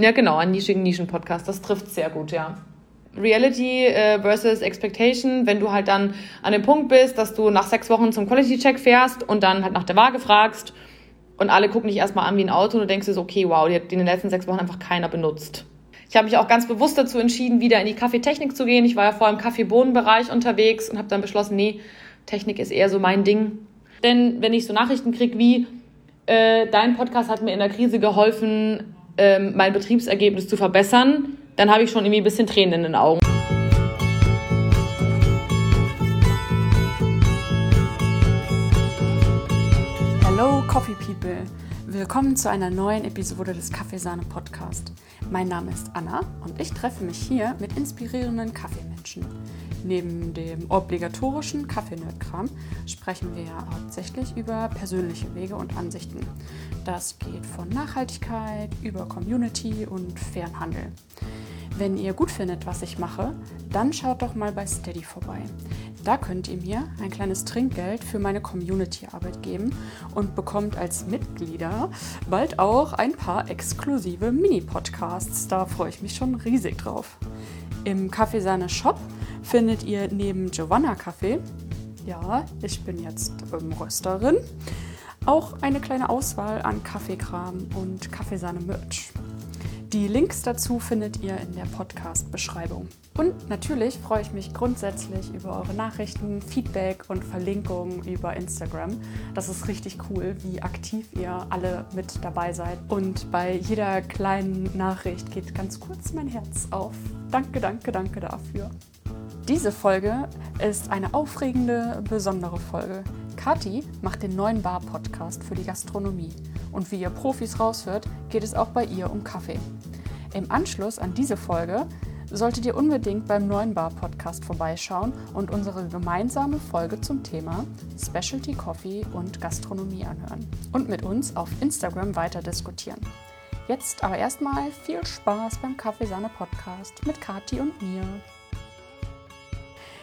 Ja, genau, einen nischigen Nischen-Podcast. Das trifft sehr gut, ja. Reality äh, versus Expectation, wenn du halt dann an dem Punkt bist, dass du nach sechs Wochen zum Quality-Check fährst und dann halt nach der Waage fragst und alle gucken dich erstmal an wie ein Auto und du denkst dir so, okay, wow, die hat in den letzten sechs Wochen einfach keiner benutzt. Ich habe mich auch ganz bewusst dazu entschieden, wieder in die Kaffeetechnik zu gehen. Ich war ja vorher im Kaffeebohnenbereich unterwegs und habe dann beschlossen, nee, Technik ist eher so mein Ding. Denn wenn ich so Nachrichten kriege wie, äh, dein Podcast hat mir in der Krise geholfen, ähm, mein Betriebsergebnis zu verbessern, dann habe ich schon irgendwie ein bisschen Tränen in den Augen. Hello Coffee People! Willkommen zu einer neuen Episode des Kaffeesahne Podcast. Mein Name ist Anna und ich treffe mich hier mit inspirierenden Kaffeemenschen. Neben dem obligatorischen Kaffeenerdkram sprechen wir hauptsächlich über persönliche Wege und Ansichten. Das geht von Nachhaltigkeit über Community und fairen Handel. Wenn ihr gut findet, was ich mache, dann schaut doch mal bei Steady vorbei. Da könnt ihr mir ein kleines Trinkgeld für meine Community-Arbeit geben und bekommt als Mitglieder bald auch ein paar exklusive Mini-Podcasts. Da freue ich mich schon riesig drauf. Im Kaffeesahne Shop findet ihr neben Giovanna Kaffee, ja, ich bin jetzt ähm, Rösterin, auch eine kleine Auswahl an Kaffeekram und Kaffeesahne-Merch. Die Links dazu findet ihr in der Podcast-Beschreibung. Und natürlich freue ich mich grundsätzlich über eure Nachrichten, Feedback und Verlinkungen über Instagram. Das ist richtig cool, wie aktiv ihr alle mit dabei seid. Und bei jeder kleinen Nachricht geht ganz kurz mein Herz auf. Danke, danke, danke dafür. Diese Folge ist eine aufregende, besondere Folge. Kati macht den neuen Bar-Podcast für die Gastronomie. Und wie ihr Profis raushört, geht es auch bei ihr um Kaffee. Im Anschluss an diese Folge solltet ihr unbedingt beim neuen Bar-Podcast vorbeischauen und unsere gemeinsame Folge zum Thema Specialty Coffee und Gastronomie anhören und mit uns auf Instagram weiter diskutieren. Jetzt aber erstmal viel Spaß beim Kaffeesahne Podcast mit Kati und mir.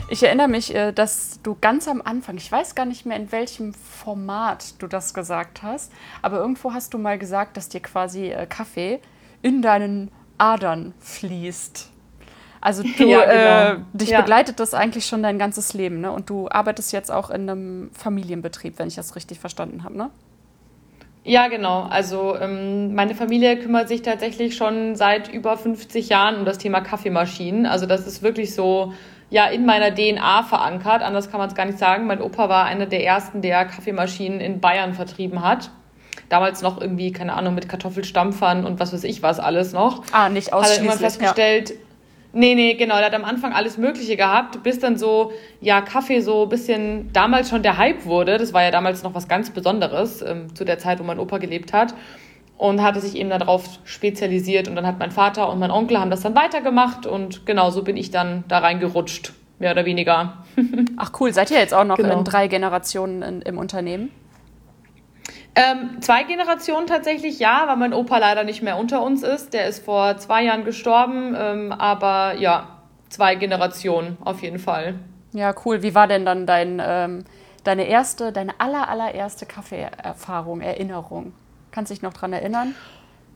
Ich erinnere mich, äh, dass du ganz am Anfang, ich weiß gar nicht mehr, in welchem Format du das gesagt hast, aber irgendwo hast du mal gesagt, dass dir quasi äh, Kaffee in deinen Adern fließt. Also du, ja, genau. äh, dich ja. begleitet das eigentlich schon dein ganzes Leben, ne? Und du arbeitest jetzt auch in einem Familienbetrieb, wenn ich das richtig verstanden habe, ne? Ja, genau. Also ähm, meine Familie kümmert sich tatsächlich schon seit über 50 Jahren um das Thema Kaffeemaschinen. Also das ist wirklich so ja in meiner DNA verankert. Anders kann man es gar nicht sagen. Mein Opa war einer der ersten, der Kaffeemaschinen in Bayern vertrieben hat. Damals noch irgendwie, keine Ahnung, mit Kartoffelstampfern und was weiß ich was alles noch. Ah, nicht ausschließlich. Hat er immer festgestellt, ja. Nee, nee, genau. Der hat am Anfang alles Mögliche gehabt, bis dann so, ja, Kaffee so ein bisschen damals schon der Hype wurde. Das war ja damals noch was ganz Besonderes, ähm, zu der Zeit, wo mein Opa gelebt hat. Und hatte sich eben darauf spezialisiert. Und dann hat mein Vater und mein Onkel haben das dann weitergemacht. Und genau so bin ich dann da reingerutscht, mehr oder weniger. Ach cool, seid ihr jetzt auch noch genau. in drei Generationen in, im Unternehmen? Ähm, zwei Generationen tatsächlich ja, weil mein Opa leider nicht mehr unter uns ist. Der ist vor zwei Jahren gestorben, ähm, aber ja, zwei Generationen auf jeden Fall. Ja, cool. Wie war denn dann dein, ähm, deine erste, deine aller, allererste Kaffeeerfahrung, Erinnerung? Kannst du dich noch dran erinnern?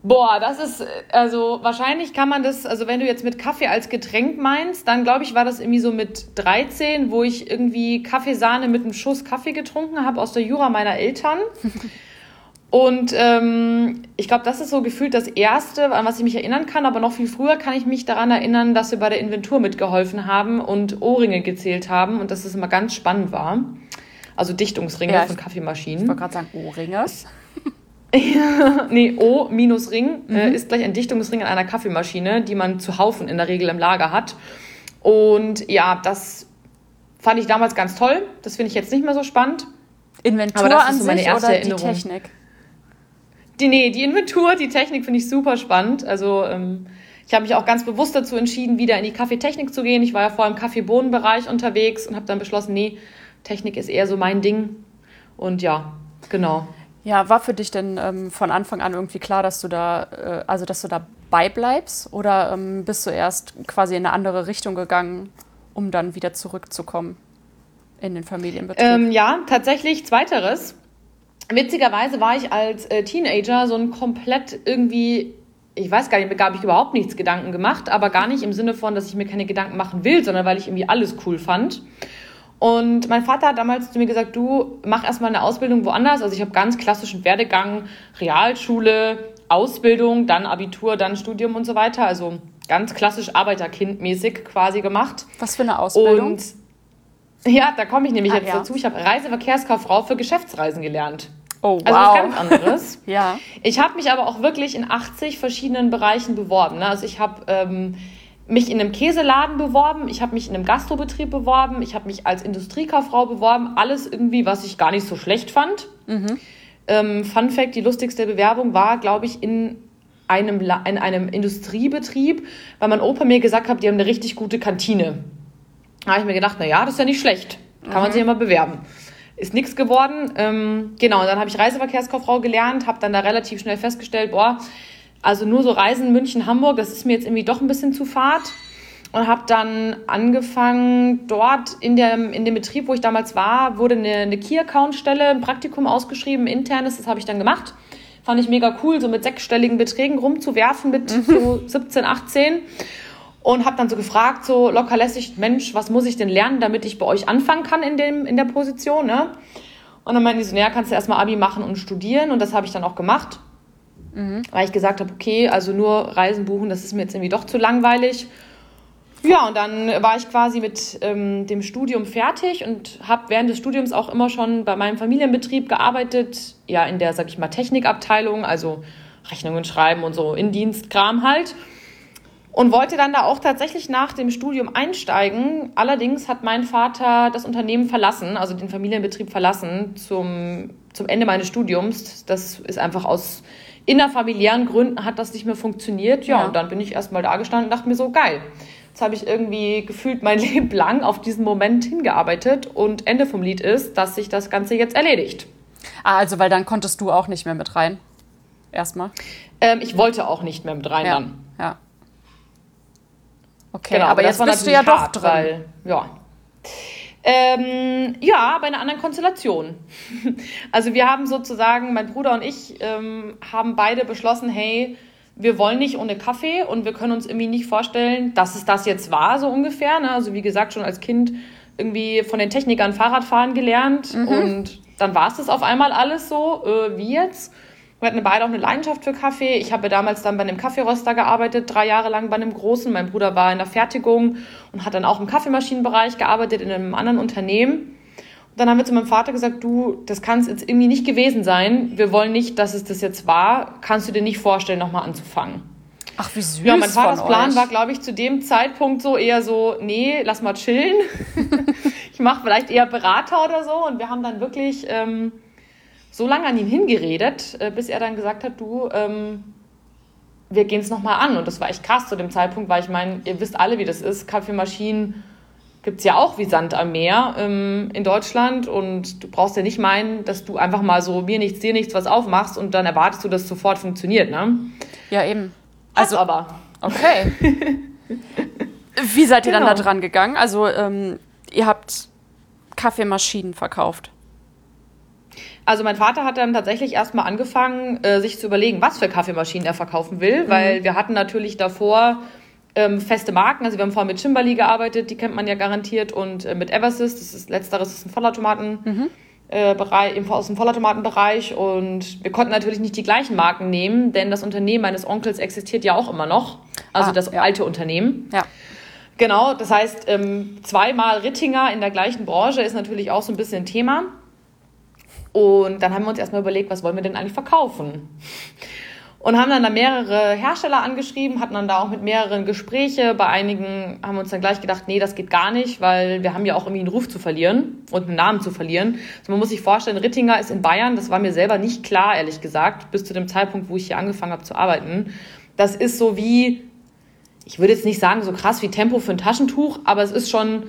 Boah, das ist, also wahrscheinlich kann man das, also wenn du jetzt mit Kaffee als Getränk meinst, dann glaube ich, war das irgendwie so mit 13, wo ich irgendwie Kaffeesahne mit einem Schuss Kaffee getrunken habe aus der Jura meiner Eltern. Und ähm, ich glaube, das ist so gefühlt das Erste, an was ich mich erinnern kann. Aber noch viel früher kann ich mich daran erinnern, dass wir bei der Inventur mitgeholfen haben und Ohrringe gezählt haben und dass es immer ganz spannend war. Also Dichtungsringe ja, von Kaffeemaschinen. Ich wollte gerade sagen Ohrringe. nee, O minus Ring äh, mhm. äh, ist gleich ein Dichtungsring an einer Kaffeemaschine, die man zu Haufen in der Regel im Lager hat. Und ja, das fand ich damals ganz toll. Das finde ich jetzt nicht mehr so spannend. Inventur Aber das an ist so meine erste oder Erinnerung. die Technik? Die, nee, die Inventur, die Technik finde ich super spannend. Also ähm, ich habe mich auch ganz bewusst dazu entschieden, wieder in die Kaffeetechnik zu gehen. Ich war ja vorher im Kaffeebohnenbereich unterwegs und habe dann beschlossen, nee, Technik ist eher so mein Ding. Und ja, genau. Ja, war für dich denn ähm, von Anfang an irgendwie klar, dass du da, äh, also dass du dabei bleibst oder ähm, bist du erst quasi in eine andere Richtung gegangen, um dann wieder zurückzukommen in den Familienbetrieb? Ähm, ja, tatsächlich zweiteres. Witzigerweise war ich als äh, Teenager so ein komplett irgendwie ich weiß gar nicht, habe ich überhaupt nichts Gedanken gemacht, aber gar nicht im Sinne von, dass ich mir keine Gedanken machen will, sondern weil ich irgendwie alles cool fand. Und mein Vater hat damals zu mir gesagt, du mach erstmal eine Ausbildung woanders. Also ich habe ganz klassischen Werdegang, Realschule, Ausbildung, dann Abitur, dann Studium und so weiter. Also ganz klassisch Arbeiterkindmäßig quasi gemacht. Was für eine Ausbildung? Und ja, da komme ich nämlich ah, jetzt ja. dazu. Ich habe Reiseverkehrskauffrau für Geschäftsreisen gelernt. Oh, wow. Also was ganz anderes. ja. Ich habe mich aber auch wirklich in 80 verschiedenen Bereichen beworben. Ne? Also ich habe ähm, mich in einem Käseladen beworben, ich habe mich in einem Gastrobetrieb beworben, ich habe mich als Industriekauffrau beworben. Alles irgendwie, was ich gar nicht so schlecht fand. Mhm. Ähm, Fun Fact, die lustigste Bewerbung war, glaube ich, in einem, in einem Industriebetrieb, weil mein Opa mir gesagt hat, die haben eine richtig gute Kantine. Da habe ich mir gedacht, na ja, das ist ja nicht schlecht. Kann mhm. man sich ja mal bewerben. Ist nichts geworden. Ähm, genau, und dann habe ich Reiseverkehrskauffrau gelernt, habe dann da relativ schnell festgestellt, boah, also nur so Reisen München, Hamburg, das ist mir jetzt irgendwie doch ein bisschen zu fad. Und habe dann angefangen, dort in, der, in dem Betrieb, wo ich damals war, wurde eine, eine Key-Account-Stelle, ein Praktikum ausgeschrieben, internes, das habe ich dann gemacht. Fand ich mega cool, so mit sechsstelligen Beträgen rumzuwerfen mit mhm. so 17, 18 und habe dann so gefragt, so locker lässig, Mensch, was muss ich denn lernen, damit ich bei euch anfangen kann in, dem, in der Position, ne? Und dann meinten die so, naja, kannst du erstmal Abi machen und studieren und das habe ich dann auch gemacht. Mhm. Weil ich gesagt habe, okay, also nur Reisen buchen, das ist mir jetzt irgendwie doch zu langweilig. Ja, und dann war ich quasi mit ähm, dem Studium fertig und habe während des Studiums auch immer schon bei meinem Familienbetrieb gearbeitet, ja, in der, sag ich mal, Technikabteilung, also Rechnungen schreiben und so Indienstkram halt und wollte dann da auch tatsächlich nach dem Studium einsteigen. Allerdings hat mein Vater das Unternehmen verlassen, also den Familienbetrieb verlassen zum, zum Ende meines Studiums. Das ist einfach aus innerfamiliären Gründen hat das nicht mehr funktioniert. Ja, ja. und dann bin ich erstmal da gestanden und dachte mir so, geil. Jetzt habe ich irgendwie gefühlt mein Leben lang auf diesen Moment hingearbeitet und Ende vom Lied ist, dass sich das Ganze jetzt erledigt. Ah, also weil dann konntest du auch nicht mehr mit rein. Erstmal. Ähm, ich wollte auch nicht mehr mit rein ja. dann. Ja. Okay, genau, aber jetzt bist du ja doch drin. Weil, ja. Ähm, ja, bei einer anderen Konstellation. also wir haben sozusagen, mein Bruder und ich ähm, haben beide beschlossen, hey, wir wollen nicht ohne Kaffee und wir können uns irgendwie nicht vorstellen, dass es das jetzt war, so ungefähr. Ne? Also wie gesagt, schon als Kind irgendwie von den Technikern Fahrradfahren gelernt mhm. und dann war es das auf einmal alles so, äh, wie jetzt. Wir hatten beide auch eine Leidenschaft für Kaffee. Ich habe damals dann bei einem Kaffeeröster gearbeitet, drei Jahre lang bei einem großen. Mein Bruder war in der Fertigung und hat dann auch im Kaffeemaschinenbereich gearbeitet in einem anderen Unternehmen. Und dann haben wir zu meinem Vater gesagt, du, das kann es jetzt irgendwie nicht gewesen sein. Wir wollen nicht, dass es das jetzt war. Kannst du dir nicht vorstellen, nochmal anzufangen? Ach, wie süß. Ja, mein Vaters Plan war, glaube ich, zu dem Zeitpunkt so eher so, nee, lass mal chillen. ich mache vielleicht eher Berater oder so. Und wir haben dann wirklich ähm, so lange an ihn hingeredet, äh, bis er dann gesagt hat, du, ähm, wir gehen es nochmal an. Und das war echt krass zu dem Zeitpunkt, weil ich meine, ihr wisst alle, wie das ist. Kaffeemaschinen gibt es ja auch wie Sand am Meer ähm, in Deutschland. Und du brauchst ja nicht meinen, dass du einfach mal so mir nichts, dir nichts was aufmachst und dann erwartest du, dass es sofort funktioniert, ne? Ja, eben. Also Hat's aber. Okay. wie seid ihr genau. dann da dran gegangen? Also, ähm, ihr habt Kaffeemaschinen verkauft. Also mein Vater hat dann tatsächlich erstmal angefangen, äh, sich zu überlegen, was für Kaffeemaschinen er verkaufen will, mhm. weil wir hatten natürlich davor ähm, feste Marken. Also wir haben vorher mit Chimbali gearbeitet, die kennt man ja garantiert, und äh, mit Eversys, das ist letzteres ist ein Vollautomaten. Mhm. Äh, Bereich, aus dem Vollautomatenbereich und wir konnten natürlich nicht die gleichen Marken nehmen, denn das Unternehmen meines Onkels existiert ja auch immer noch, also ah, das ja. alte Unternehmen. Ja. Genau, das heißt, ähm, zweimal Rittinger in der gleichen Branche ist natürlich auch so ein bisschen ein Thema. Und dann haben wir uns erstmal überlegt, was wollen wir denn eigentlich verkaufen? Und haben dann da mehrere Hersteller angeschrieben, hatten dann da auch mit mehreren Gespräche. Bei einigen haben wir uns dann gleich gedacht, nee, das geht gar nicht, weil wir haben ja auch irgendwie einen Ruf zu verlieren und einen Namen zu verlieren. Also man muss sich vorstellen, Rittinger ist in Bayern, das war mir selber nicht klar, ehrlich gesagt, bis zu dem Zeitpunkt, wo ich hier angefangen habe zu arbeiten. Das ist so wie, ich würde jetzt nicht sagen so krass wie Tempo für ein Taschentuch, aber es ist schon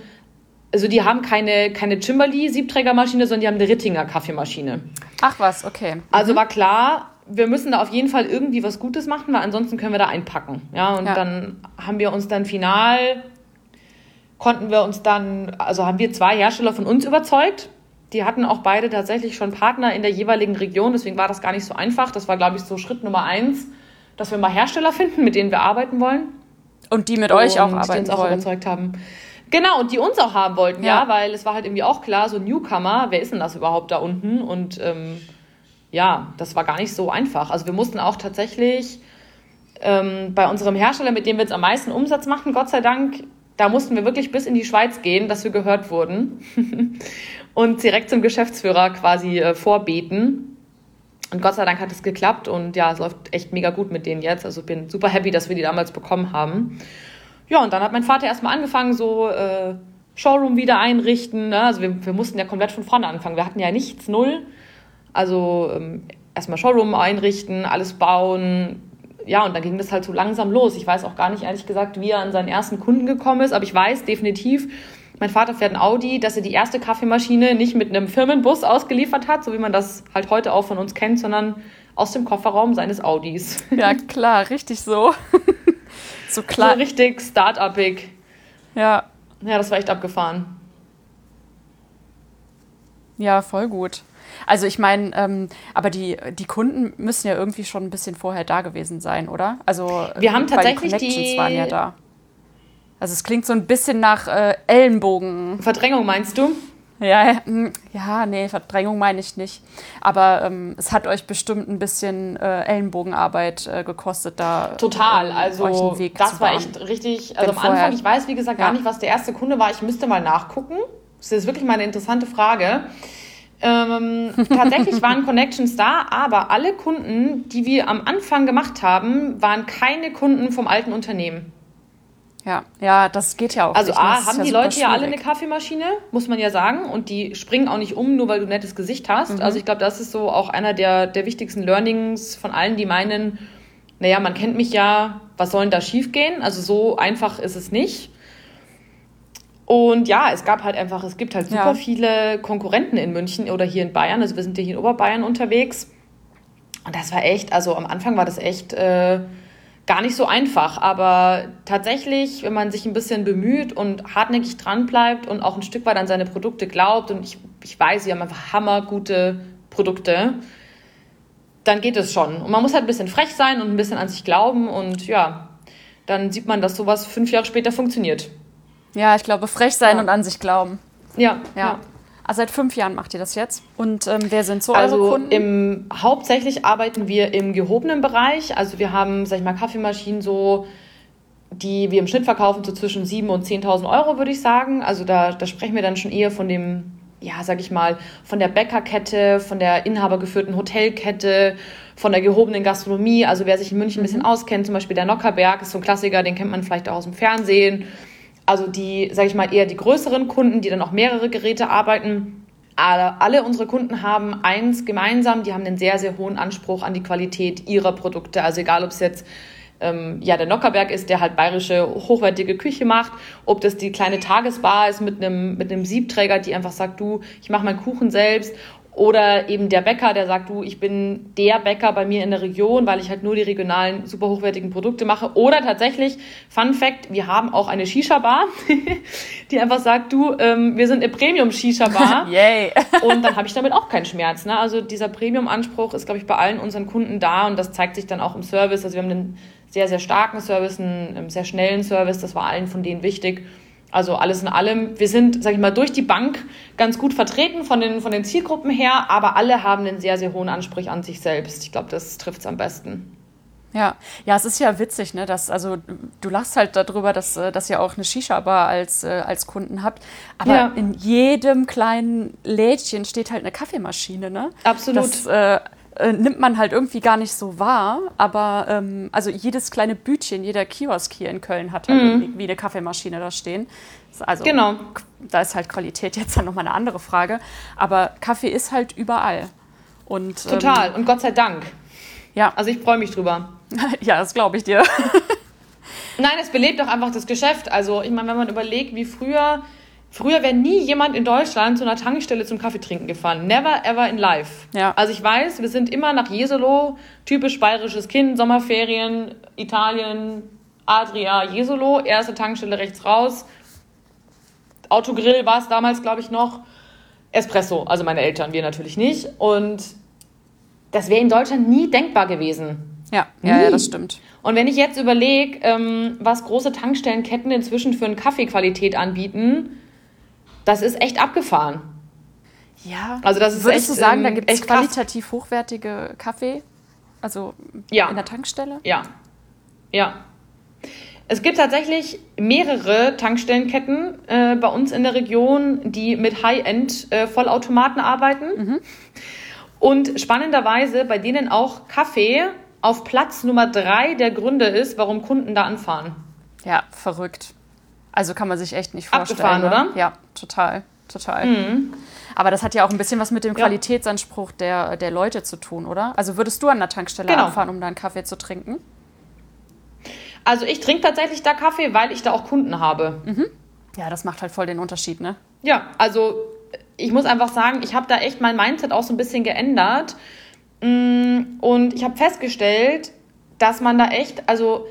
also die haben keine, keine Chimberly-Siebträgermaschine, sondern die haben eine Rittinger Kaffeemaschine. Ach was, okay. Mhm. Also war klar, wir müssen da auf jeden Fall irgendwie was Gutes machen, weil ansonsten können wir da einpacken. Ja, und ja. dann haben wir uns dann final, konnten wir uns dann, also haben wir zwei Hersteller von uns überzeugt. Die hatten auch beide tatsächlich schon Partner in der jeweiligen Region, deswegen war das gar nicht so einfach. Das war, glaube ich, so Schritt Nummer eins dass wir mal Hersteller finden, mit denen wir arbeiten wollen. Und die mit euch auch und arbeiten die uns auch wollen. überzeugt haben. Genau, und die uns auch haben wollten, ja. Ja. weil es war halt irgendwie auch klar, so Newcomer, wer ist denn das überhaupt da unten? Und ähm, ja, das war gar nicht so einfach. Also wir mussten auch tatsächlich ähm, bei unserem Hersteller, mit dem wir jetzt am meisten Umsatz machen, Gott sei Dank, da mussten wir wirklich bis in die Schweiz gehen, dass wir gehört wurden und direkt zum Geschäftsführer quasi äh, vorbeten. Und Gott sei Dank hat es geklappt und ja, es läuft echt mega gut mit denen jetzt. Also bin super happy, dass wir die damals bekommen haben. Ja, und dann hat mein Vater erstmal angefangen, so äh, Showroom wieder einrichten. Ne? Also wir, wir mussten ja komplett von vorne anfangen. Wir hatten ja nichts, null. Also ähm, erstmal Showroom einrichten, alles bauen. Ja, und dann ging das halt so langsam los. Ich weiß auch gar nicht, ehrlich gesagt, wie er an seinen ersten Kunden gekommen ist, aber ich weiß definitiv, mein Vater fährt ein Audi, dass er die erste Kaffeemaschine nicht mit einem Firmenbus ausgeliefert hat, so wie man das halt heute auch von uns kennt, sondern aus dem Kofferraum seines Audis. Ja, klar, richtig so. so So klar. richtig start-upig. Ja, Ja, das war echt abgefahren. ja, voll gut. Also ich meine, ähm, aber die, die Kunden müssen ja irgendwie schon ein bisschen vorher da gewesen sein, oder? Also Wir haben tatsächlich die Connections die- waren ja da. Also es klingt so ein bisschen nach äh, Ellenbogen. Verdrängung meinst du? Ja, ja, hm, ja, nee, Verdrängung meine ich nicht. Aber ähm, es hat euch bestimmt ein bisschen äh, Ellenbogenarbeit äh, gekostet, da Total. ähm, Also einen Weg das war echt richtig. Also Wenn am Anfang, ich weiß wie gesagt gar Ja. nicht, was der erste Kunde war. Ich müsste mal nachgucken. Das ist wirklich mal eine interessante Frage. Ähm, tatsächlich waren Connections da, aber alle Kunden, die wir am Anfang gemacht haben, waren keine Kunden vom alten Unternehmen. Ja, ja, das geht ja auch Also nicht. A, haben die Leute ja alle eine. Kaffeemaschine, muss man ja sagen. Und die springen auch nicht um, nur weil du ein nettes Gesicht hast. Mhm. Also ich glaube, das ist so auch einer der, der wichtigsten Learnings von allen, die meinen, naja, man kennt mich ja, was soll denn da schiefgehen? Also so einfach ist es nicht. Und ja, es gab halt einfach, es gibt halt super Ja. viele Konkurrenten in München oder hier in Bayern. Also wir sind ja hier in Oberbayern unterwegs. Und das war echt, also am Anfang war das echt äh, gar nicht so einfach. Aber tatsächlich, wenn man sich ein bisschen bemüht und hartnäckig dran bleibt und auch ein Stück weit an seine Produkte glaubt, und ich, ich weiß, sie haben einfach hammergute Produkte, dann geht es schon. Und man muss halt ein bisschen frech sein und ein bisschen an sich glauben. Und ja, dann sieht man, dass sowas fünf Jahre später funktioniert. Ja, ich glaube, frech sein Ja. und an sich glauben. Ja, Ja. Also seit fünf Jahren macht ihr das jetzt. Und ähm, wer sind so eure Also Kunden? im, hauptsächlich arbeiten wir im gehobenen Bereich. Also wir haben, sag ich mal, Kaffeemaschinen so, die wir im Schnitt verkaufen, so zwischen 7.000 und 10.000 Euro, würde ich sagen. Also da, da sprechen wir dann schon eher von dem, ja, sag ich mal, von der Bäckerkette, von der inhabergeführten Hotelkette, von der gehobenen Gastronomie. Also wer sich in München ein bisschen auskennt, zum Beispiel der Nockerberg ist so ein Klassiker, den kennt man vielleicht auch aus dem Fernsehen. Also die, sag ich mal, eher die größeren Kunden, die dann auch mehrere Geräte arbeiten. Alle, alle unsere Kunden haben eins gemeinsam, die haben einen sehr, sehr hohen Anspruch an die Qualität ihrer Produkte. Also egal, ob es jetzt ähm, ja, der Nockerberg ist, der halt bayerische, hochwertige Küche macht, ob das die kleine Tagesbar ist mit einem, mit Siebträger, die einfach sagt, du, ich mache meinen Kuchen selbst. Oder eben der Bäcker, der sagt, du, ich bin der Bäcker bei mir in der Region, weil ich halt nur die regionalen, super hochwertigen Produkte mache. Oder tatsächlich, Fun Fact, wir haben auch eine Shisha-Bar, die einfach sagt, du, ähm, wir sind eine Premium-Shisha-Bar. Yay. Und dann habe ich damit auch keinen Schmerz. Ne? Also dieser Premium-Anspruch ist, glaube ich, bei allen unseren Kunden da und das zeigt sich dann auch im Service. Also wir haben einen sehr, sehr starken Service, einen ähm, sehr schnellen Service. Das war allen von denen wichtig. Also alles in allem. Wir sind, sage ich mal, durch die Bank ganz gut vertreten von den, von den Zielgruppen her, aber alle haben einen sehr, sehr hohen Anspruch an sich selbst. Ich glaube, das trifft es am besten. Ja, ja, es ist ja witzig, ne? Dass, also du lachst halt darüber, dass, äh, dass ihr auch eine Shisha-Bar als, äh, als Kunden habt. Aber Ja. in jedem kleinen Lädchen steht halt eine Kaffeemaschine, ne? Absolut. Das äh, äh, nimmt man halt irgendwie gar nicht so wahr. Aber ähm, also jedes kleine Bütchen, jeder Kiosk hier in Köln hat halt irgendwie eine Kaffeemaschine da stehen. Also Mhm. Genau. da ist halt Qualität jetzt dann nochmal eine andere Frage. Aber Kaffee ist halt überall. Und, ähm, Total. Und Gott sei Dank. ja, Also ich freue mich drüber. ja, das glaube ich dir. Nein, es belebt auch einfach das Geschäft. Also, ich meine, wenn man überlegt, wie früher, früher wäre nie jemand in Deutschland zu einer Tankstelle zum Kaffee trinken gefahren. Never ever in life. Ja. Also, ich weiß, wir sind immer nach Jesolo, typisch bayerisches Kind, Sommerferien, Italien, Adria, Jesolo, erste Tankstelle rechts raus. Autogrill war es damals, glaube ich, noch. Espresso, also meine Eltern, wir natürlich nicht. Und das wäre in Deutschland nie denkbar gewesen. Ja, ja, ja das stimmt. Und wenn ich jetzt überlege, ähm, was große Tankstellenketten inzwischen für eine Kaffeequalität anbieten, das ist echt abgefahren. Ja, Also das ist würdest echt, du sagen, da ähm, gibt es echt krass. qualitativ hochwertige Kaffee? Also Ja. in der Tankstelle? Ja. Ja. Es gibt tatsächlich mehrere Tankstellenketten äh, bei uns in der Region, die mit High-End-Vollautomaten arbeiten. Und spannenderweise bei denen auch Kaffee auf Platz Nummer drei der Gründe ist, warum Kunden da anfahren. Ja, verrückt. Also kann man sich echt nicht vorstellen. Abgefahren, ne? oder? Mhm. Ja, total, total. Aber das hat ja auch ein bisschen was mit dem Qualitätsanspruch der, der Leute zu tun, oder? Also würdest du an der Tankstelle Genau. abfahren, um da einen Kaffee zu trinken? Also ich trinke tatsächlich da Kaffee, weil ich da auch Kunden habe. Ja, das macht halt voll den Unterschied, ne? Ja, also ich muss einfach sagen, ich habe da echt mein Mindset auch so ein bisschen geändert. Mm, Und ich habe festgestellt, dass man da echt, also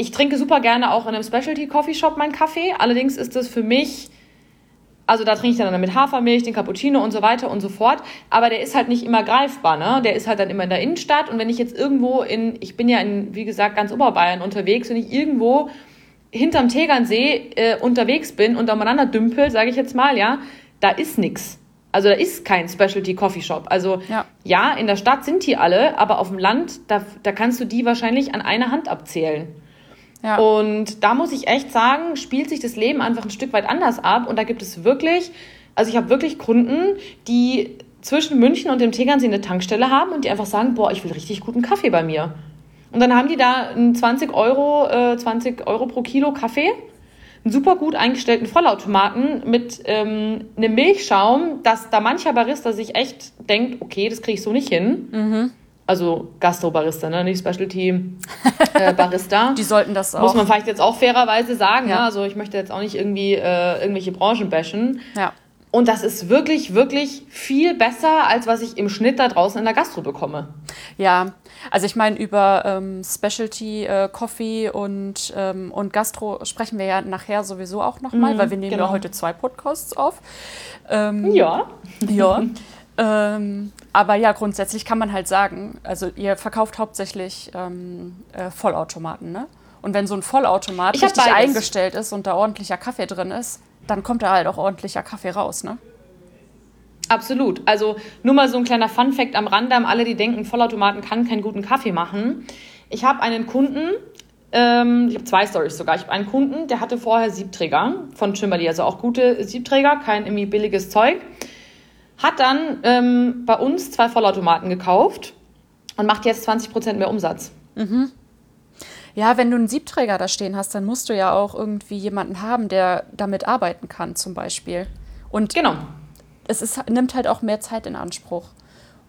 ich trinke super gerne auch in einem Specialty Coffee Shop meinen Kaffee. Allerdings ist das für mich, also da trinke ich dann mit Hafermilch, den Cappuccino und so weiter und so fort. Aber der ist halt nicht immer greifbar, ne? Der ist halt dann immer in der Innenstadt. Und wenn ich jetzt irgendwo in, ich bin ja in, wie gesagt, ganz Oberbayern unterwegs, wenn ich irgendwo hinterm Tegernsee äh, unterwegs bin und umeinander dümpel, sage ich jetzt mal, ja, da ist nix. Also da ist kein Specialty Coffee Shop. Also Ja. ja, in der Stadt sind die alle, aber auf dem Land, da, da kannst du die wahrscheinlich an einer Hand abzählen. Ja. Und da muss ich echt sagen, spielt sich das Leben einfach ein Stück weit anders ab. Und da gibt es wirklich, also ich habe wirklich Kunden, die zwischen München und dem Tegernsee eine Tankstelle haben und die einfach sagen, boah, ich will richtig guten Kaffee bei mir. Und dann haben die da einen 20 Euro, äh, 20 Euro pro Kilo Kaffee, einen super gut eingestellten Vollautomaten mit ähm, einem Milchschaum, dass da mancher Barista sich echt denkt, okay, das kriege ich so nicht hin. Also Gastro-Barista, ne? nicht Specialty-Barista. Die sollten das auch. Muss man vielleicht jetzt auch fairerweise sagen. Ja. Ja. Also ich möchte jetzt auch nicht irgendwie äh, irgendwelche Branchen bashen. ja. Und das ist wirklich, wirklich viel besser, als was ich im Schnitt da draußen in der Gastro bekomme. Ja, also ich meine, über ähm, Specialty äh, Coffee und, ähm, und Gastro sprechen wir ja nachher sowieso auch nochmal, weil wir nehmen ja genau. heute zwei Podcasts auf. Ähm, Ja. Ja. ähm, aber ja, grundsätzlich kann man halt sagen, also ihr verkauft hauptsächlich ähm, äh, Vollautomaten, ne? Und wenn so ein Vollautomat Ich richtig eingestellt ist und da ordentlicher Kaffee drin ist, dann kommt da halt auch ordentlicher Kaffee raus, ne? Absolut. Also nur mal so ein kleiner Fun-Fact am Rande, an alle, die denken, Vollautomaten kann keinen guten Kaffee machen. Ich habe einen Kunden, ähm, ich habe zwei Stories sogar. Ich habe einen Kunden, der hatte vorher Siebträger von Chimberly, also auch gute Siebträger, kein irgendwie billiges Zeug. Hat dann ähm, bei uns zwei Vollautomaten gekauft und macht jetzt 20% mehr Umsatz. Ja, wenn du einen Siebträger da stehen hast, dann musst du ja auch irgendwie jemanden haben, der damit arbeiten kann, zum Beispiel. Und Genau. es ist, nimmt halt auch mehr Zeit in Anspruch.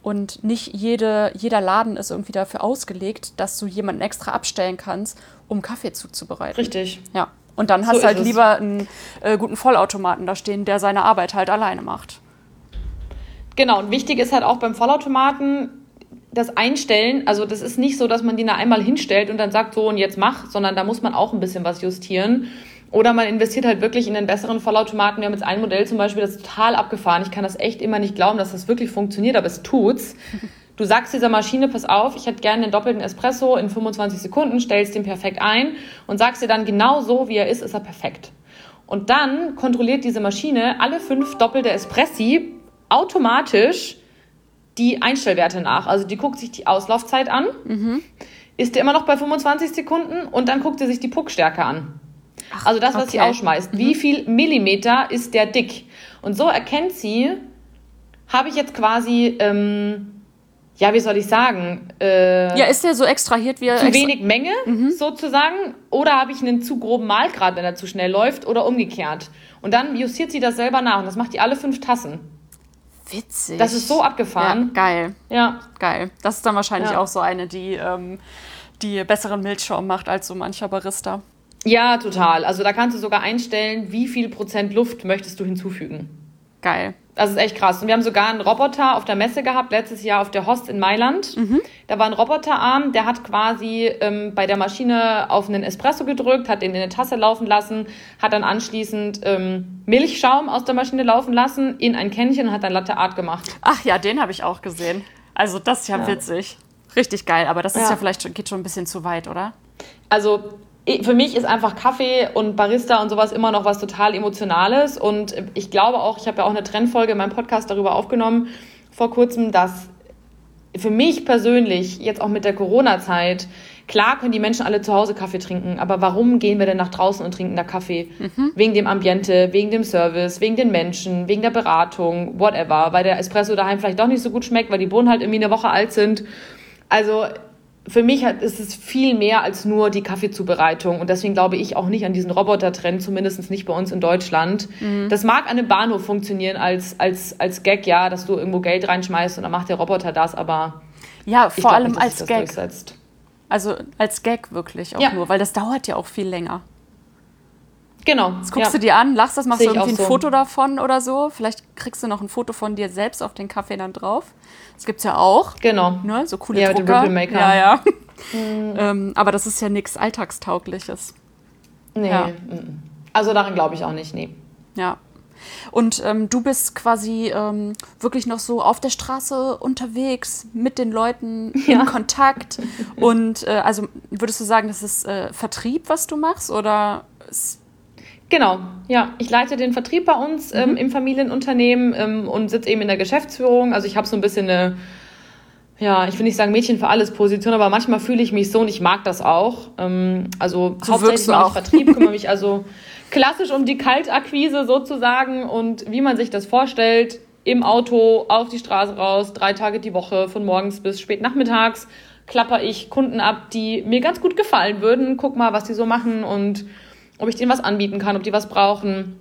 Und nicht jede, jeder Laden ist irgendwie dafür ausgelegt, dass du jemanden extra abstellen kannst, um Kaffee zuzubereiten. Richtig. Ja. Und dann hast So du halt lieber einen äh, guten Vollautomaten da stehen, der seine Arbeit halt alleine macht. Genau, und wichtig ist halt auch beim Vollautomaten das Einstellen. Also das ist nicht so, dass man die da einmal hinstellt und dann sagt, so und jetzt mach, sondern da muss man auch ein bisschen was justieren. Oder man investiert halt wirklich in einen besseren Vollautomaten. Wir haben jetzt ein Modell zum Beispiel, das ist total abgefahren. Ich kann das echt immer nicht glauben, dass das wirklich funktioniert, aber es tut's. Du sagst dieser Maschine, pass auf, ich hätte gerne einen doppelten Espresso in 25 Sekunden, stellst den perfekt ein und sagst dir dann genau so, wie er ist, ist er perfekt. Und dann kontrolliert diese Maschine alle fünf doppelte Espressi automatisch die Einstellwerte nach. Also die guckt sich die Auslaufzeit an, ist der immer noch bei 25 Sekunden und dann guckt sie sich die Puckstärke an. also das, was sie okay. ausschmeißt. Wie viel Millimeter ist der dick? Und so erkennt sie, habe ich jetzt quasi, ähm, ja, wie soll ich sagen, äh, Ja, ist der so extrahiert, wie er zu extra wenig Menge sozusagen oder habe ich einen zu groben Mahlgrad, wenn er zu schnell läuft oder umgekehrt. Und dann justiert sie das selber nach und das macht die alle fünf Tassen. Witzig. Das ist so ja, abgefahren. geil, Ja, geil. Das ist dann wahrscheinlich Ja. auch so eine, die, ähm, die besseren Milchschaum macht als so mancher Barista. ja, total. Also da kannst du sogar einstellen, wie viel Prozent Luft möchtest du hinzufügen. Geil. Das ist echt krass. Und wir haben sogar einen Roboter auf der Messe gehabt, letztes Jahr auf der Host in Mailand. Da war ein Roboterarm, der hat quasi ähm, bei der Maschine auf einen Espresso gedrückt, hat den in eine Tasse laufen lassen, hat dann anschließend ähm, Milchschaum aus der Maschine laufen lassen, in ein Kännchen und hat dann Latte Art gemacht. Ach ja, den habe ich auch gesehen. Also das ist ja, Ja. witzig. Richtig geil, aber das ist ja, ja vielleicht schon, geht schon ein bisschen zu weit, oder? Also für mich ist einfach Kaffee und Barista und sowas immer noch was total Emotionales. Und ich glaube auch, ich habe ja auch eine Trendfolge in meinem Podcast darüber aufgenommen vor kurzem, dass für mich persönlich, jetzt auch mit der Corona-Zeit, klar können die Menschen alle zu Hause Kaffee trinken, aber warum gehen wir denn nach draußen und trinken da Kaffee? Mhm. Wegen dem Ambiente, wegen dem Service, wegen den Menschen, wegen der Beratung, whatever, weil der Espresso daheim vielleicht doch nicht so gut schmeckt, weil die Bohnen halt irgendwie eine Woche alt sind. Also für mich hat, ist es viel mehr als nur die Kaffeezubereitung. Und deswegen glaube ich auch nicht an diesen Roboter-Trend, zumindest nicht bei uns in Deutschland. Mhm. Das mag an einem Bahnhof funktionieren als, als, als Gag, ja, dass du irgendwo Geld reinschmeißt und dann macht der Roboter das, aber. Ja, vor allem nicht, als Gag. Durchsetzt. Also als Gag wirklich auch ja. nur, weil das dauert ja auch viel länger. Genau. Das guckst ja. du dir an, lachst das, machst du irgendwie ein so. Foto davon oder so. Vielleicht kriegst du noch ein Foto von dir selbst auf den Kaffee dann drauf. Das gibt es ja auch. Genau. Ne? So coole ja, Drucker. Dem ja, ja. Mhm. ähm, aber das ist ja nichts Alltagstaugliches. Nee. Ja. Also daran glaube ich auch nicht, nee. Ja. Und ähm, du bist quasi ähm, wirklich noch so auf der Straße unterwegs, mit den Leuten ja. in Kontakt. Und äh, also würdest du sagen, das ist äh, Vertrieb, was du machst? Oder Genau, ja. Ich leite den Vertrieb bei uns ähm, mhm. im Familienunternehmen ähm, und sitze eben in der Geschäftsführung. Also ich habe so ein bisschen eine, ja, ich will nicht sagen Mädchen für alles Position, aber manchmal fühle ich mich so und ich mag das auch. Ähm, also so hauptsächlich mache ich Vertrieb, kümmere mich also klassisch um die Kaltakquise sozusagen und wie man sich das vorstellt, im Auto auf die Straße raus, drei Tage die Woche, von morgens bis spät nachmittags, klapper ich Kunden ab, die mir ganz gut gefallen würden. Guck mal, was die so machen und ob ich denen was anbieten kann, ob die was brauchen.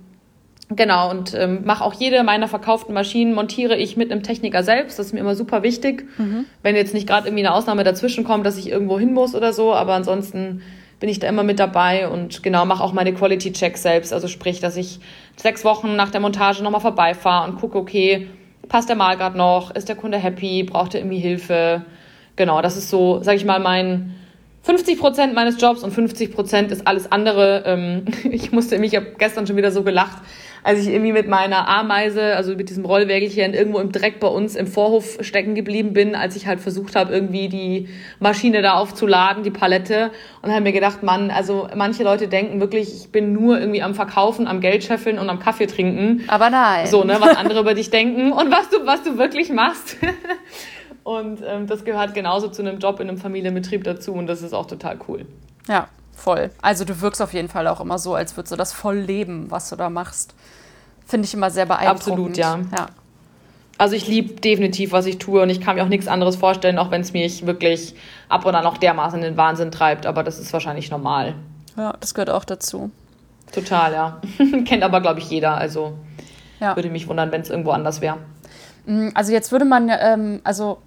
Genau, und ähm, mache auch jede meiner verkauften Maschinen, montiere ich mit einem Techniker selbst. Das ist mir immer super wichtig. Mhm. Wenn jetzt nicht gerade irgendwie eine Ausnahme dazwischen kommt, dass ich irgendwo hin muss oder so, aber ansonsten bin ich da immer mit dabei und genau, mache auch meine Quality-Checks selbst. Also sprich, dass ich sechs Wochen nach der Montage nochmal vorbeifahre und gucke, okay, passt der Mal gerade noch, ist der Kunde happy, braucht er irgendwie Hilfe? Genau, das ist so, sag ich mal, mein 50 Prozent meines Jobs und 50 Prozent ist alles andere. Ähm, ich musste mich, ich habe gestern schon wieder so gelacht, als ich irgendwie mit meiner Ameise, also mit diesem Rollwägelchen, irgendwo im Dreck bei uns im Vorhof stecken geblieben bin, als ich halt versucht habe, irgendwie die Maschine da aufzuladen, die Palette. Und habe mir gedacht, Mann, also manche Leute denken wirklich, ich bin nur irgendwie am Verkaufen, am Geld scheffeln und am Kaffee trinken. Aber nein. So, ne, was andere über dich denken und was du, was du wirklich machst. Und ähm, das gehört genauso zu einem Job in einem Familienbetrieb dazu und das ist auch total cool. Ja, voll. Also du wirkst auf jeden Fall auch immer so, als würdest du das voll leben, was du da machst. Finde ich immer sehr beeindruckend. Absolut, ja. ja. Also ich liebe definitiv, was ich tue und ich kann mir auch nichts anderes vorstellen, auch wenn es mich wirklich ab und an auch dermaßen in den Wahnsinn treibt, aber das ist wahrscheinlich normal. Ja, das gehört auch dazu. Total, ja. Kennt aber, glaube ich, jeder. Also ja. würde mich wundern, wenn es irgendwo anders wäre. Mm, also jetzt würde man, ähm, also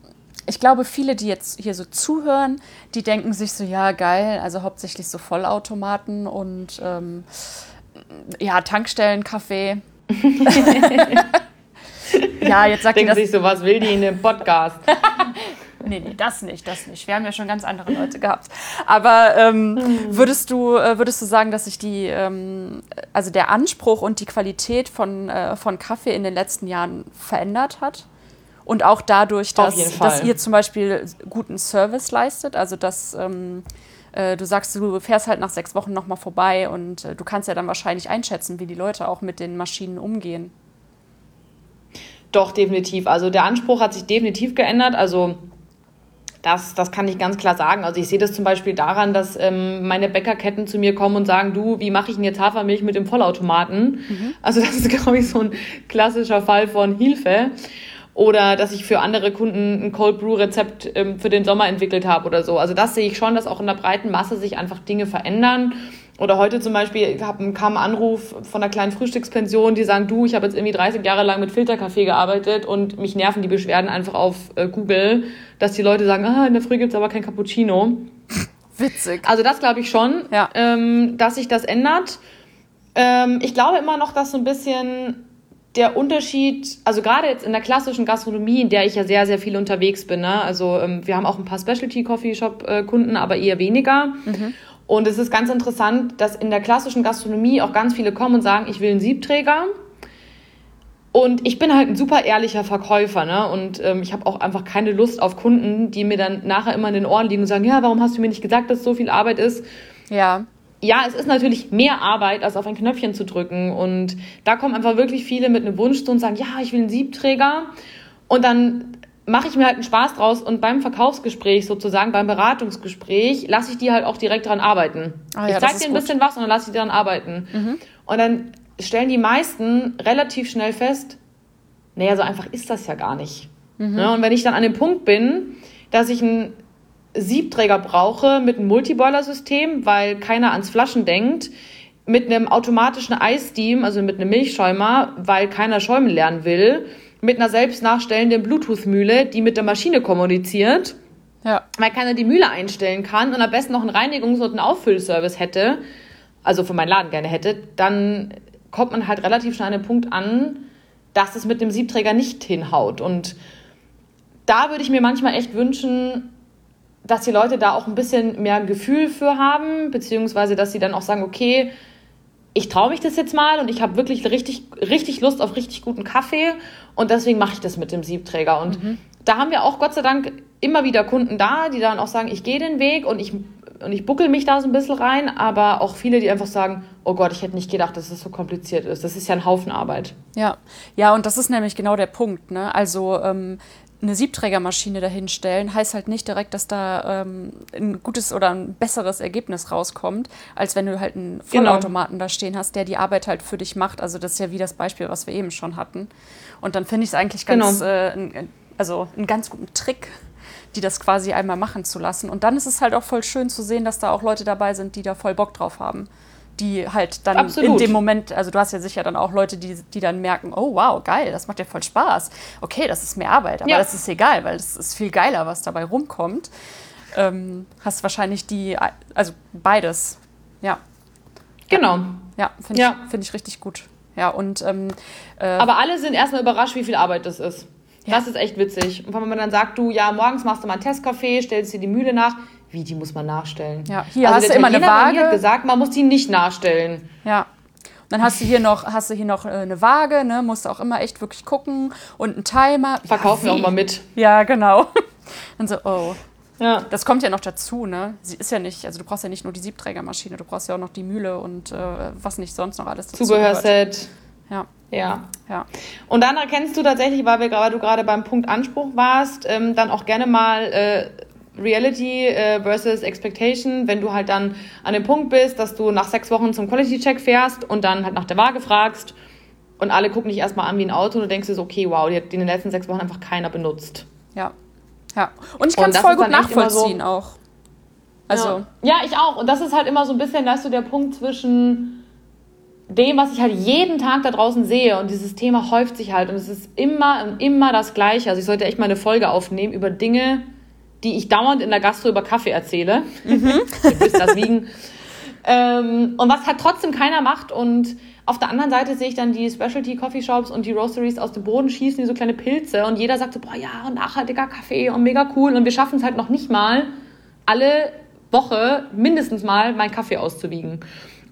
ich glaube, viele, die jetzt hier so zuhören, die denken sich so, ja, geil, also hauptsächlich so Vollautomaten und ähm, ja, Tankstellen, Kaffee. ja, jetzt sagt Denken sich so, was will die in dem Podcast? nee, nee, das nicht, das nicht. Wir haben ja schon ganz andere Leute gehabt. Aber ähm, hm. würdest, du, äh, würdest du sagen, dass sich die, ähm, also der Anspruch und die Qualität von, äh, von Kaffee in den letzten Jahren verändert hat? Und auch dadurch, dass, dass ihr zum Beispiel guten Service leistet, also dass ähm, äh, du sagst, du fährst halt nach sechs Wochen nochmal vorbei und äh, du kannst ja dann wahrscheinlich einschätzen, wie die Leute auch mit den Maschinen umgehen. Doch, definitiv. Also der Anspruch hat sich definitiv geändert. Also das, das kann ich ganz klar sagen. Also ich sehe das zum Beispiel daran, dass ähm, meine Bäckerketten zu mir kommen und sagen, du, wie mache ich denn jetzt Hafermilch mit dem Vollautomaten? Mhm. Also das ist, glaube ich, so ein klassischer Fall von Hilfe oder dass ich für andere Kunden ein Cold Brew Rezept ähm, für den Sommer entwickelt habe oder so. Also das sehe ich schon, dass auch in der breiten Masse sich einfach Dinge verändern. Oder heute zum Beispiel kam ein Anruf von einer kleinen Frühstückspension, die sagen, du, ich habe jetzt irgendwie 30 Jahre lang mit Filterkaffee gearbeitet und mich nerven die Beschwerden einfach auf äh, Google, dass die Leute sagen, ah, in der Früh gibt's aber kein Cappuccino. Witzig. Also das glaube ich schon, ja. ähm, dass sich das ändert. Ähm, ich glaube immer noch, dass so ein bisschen der Unterschied, also gerade jetzt in der klassischen Gastronomie, in der ich ja sehr, sehr viel unterwegs bin, ne? also ähm, wir haben auch ein paar Specialty-Coffee-Shop-Kunden, aber eher weniger. Mhm. Und es ist ganz interessant, dass in der klassischen Gastronomie auch ganz viele kommen und sagen, ich will einen Siebträger. Und ich bin halt ein super ehrlicher Verkäufer, ne? Und ähm, ich habe auch einfach keine Lust auf Kunden, die mir dann nachher immer in den Ohren liegen und sagen, ja, warum hast du mir nicht gesagt, dass so viel Arbeit ist? Ja. Ja, es ist natürlich mehr Arbeit, als auf ein Knöpfchen zu drücken. Und da kommen einfach wirklich viele mit einem Wunsch zu und sagen, ja, ich will einen Siebträger. Und dann mache ich mir halt einen Spaß draus und beim Verkaufsgespräch sozusagen, beim Beratungsgespräch, lasse ich die halt auch direkt dran arbeiten. Ah, ja, ich zeige dir ein bisschen was und dann lasse ich die dran arbeiten. Mhm. Und dann stellen die meisten relativ schnell fest, naja, so einfach ist das ja gar nicht. Mhm. Ja, und wenn ich dann an dem Punkt bin, dass ich einen Siebträger brauche mit einem Multiboiler-System, weil keiner ans Flaschen denkt, mit einem automatischen Eissteam, also mit einem Milchschäumer, weil keiner schäumen lernen will, mit einer selbst nachstellenden Bluetooth-Mühle, die mit der Maschine kommuniziert, ja. weil keiner die Mühle einstellen kann und am besten noch einen Reinigungs- und einen Auffüllservice hätte, also für meinen Laden gerne hätte, dann kommt man halt relativ schnell an den Punkt an, dass es mit dem Siebträger nicht hinhaut. Und da würde ich mir manchmal echt wünschen, dass die Leute da auch ein bisschen mehr Gefühl für haben, beziehungsweise dass sie dann auch sagen, okay, ich traue mich das jetzt mal und ich habe wirklich richtig, richtig Lust auf richtig guten Kaffee und deswegen mache ich das mit dem Siebträger. Und mhm. da haben wir auch Gott sei Dank immer wieder Kunden da, die dann auch sagen, ich gehe den Weg und ich und ich buckel mich da so ein bisschen rein, aber auch viele, die einfach sagen, oh Gott, ich hätte nicht gedacht, dass es das so kompliziert ist. Das ist ja ein Haufen Arbeit. Ja, ja, und das ist nämlich genau der Punkt. Ne? Also ähm, eine Siebträgermaschine dahinstellen, heißt halt nicht direkt, dass da ähm, ein gutes oder ein besseres Ergebnis rauskommt, als wenn du halt einen genau. Vollautomaten genau. da stehen hast, der die Arbeit halt für dich macht. Also das ist ja wie das Beispiel, was wir eben schon hatten. Und dann finde ich es eigentlich ganz, genau. äh, ein, also einen ganz guten Trick, die das quasi einmal machen zu lassen. Und dann ist es halt auch voll schön zu sehen, dass da auch Leute dabei sind, die da voll Bock drauf haben. Die halt dann Absolut. in dem Moment, also du hast ja sicher dann auch Leute, die, die dann merken, oh wow, geil, das macht ja voll Spaß. Okay, das ist mehr Arbeit, aber ja. das ist egal, weil es ist viel geiler, was dabei rumkommt. Ähm, hast wahrscheinlich die, also beides, ja. Genau. Ja, finde ja. ich, find ich richtig gut. Ja, und, ähm, äh, aber alle sind erstmal überrascht, wie viel Arbeit das ist. Ja. Das ist echt witzig. Und wenn man dann sagt, du, ja, morgens machst du mal einen Testkaffee, stellst dir die Mühle nach. Wie, die muss man nachstellen? Ja, hier also hast du immer eine Waage. hat gesagt, man muss die nicht nachstellen. Ja. Dann hast du hier noch, hast du hier noch äh, eine Waage, ne? musst du auch immer echt wirklich gucken und einen Timer. Verkaufen ja, wir auch mal mit. Ja, genau. Dann so, oh. Ja. Das kommt ja noch dazu, ne? Sie ist ja nicht, also du brauchst ja nicht nur die Siebträgermaschine, du brauchst ja auch noch die Mühle und äh, was nicht sonst noch alles dazu Zubehörset. Ja. Ja. ja. Und dann erkennst du tatsächlich, weil, wir, weil du gerade beim Punkt Anspruch warst, ähm, dann auch gerne mal äh, Reality äh, versus Expectation, wenn du halt dann an dem Punkt bist, dass du nach sechs Wochen zum Quality-Check fährst und dann halt nach der Waage fragst und alle gucken dich erstmal an wie ein Auto und du denkst dir so, okay, wow, die hat in den letzten sechs Wochen einfach keiner benutzt. Ja. Ja. Und ich kann es voll gut nachvollziehen so, auch. Also. Ja. ja, ich auch. Und das ist halt immer so ein bisschen, ist so der Punkt zwischen dem, was ich halt jeden Tag da draußen sehe und dieses Thema häuft sich halt und es ist immer und immer das Gleiche. Also ich sollte echt mal eine Folge aufnehmen über Dinge, die ich dauernd in der Gastro über Kaffee erzähle. Mhm. das wiegen. ähm, und was halt trotzdem keiner macht und auf der anderen Seite sehe ich dann die Specialty Coffee Shops und die Roasteries aus dem Boden schießen, die so kleine Pilze und jeder sagt so, boah ja, nachhaltiger Kaffee und mega cool und wir schaffen es halt noch nicht mal, alle Woche mindestens mal meinen Kaffee auszuwiegen.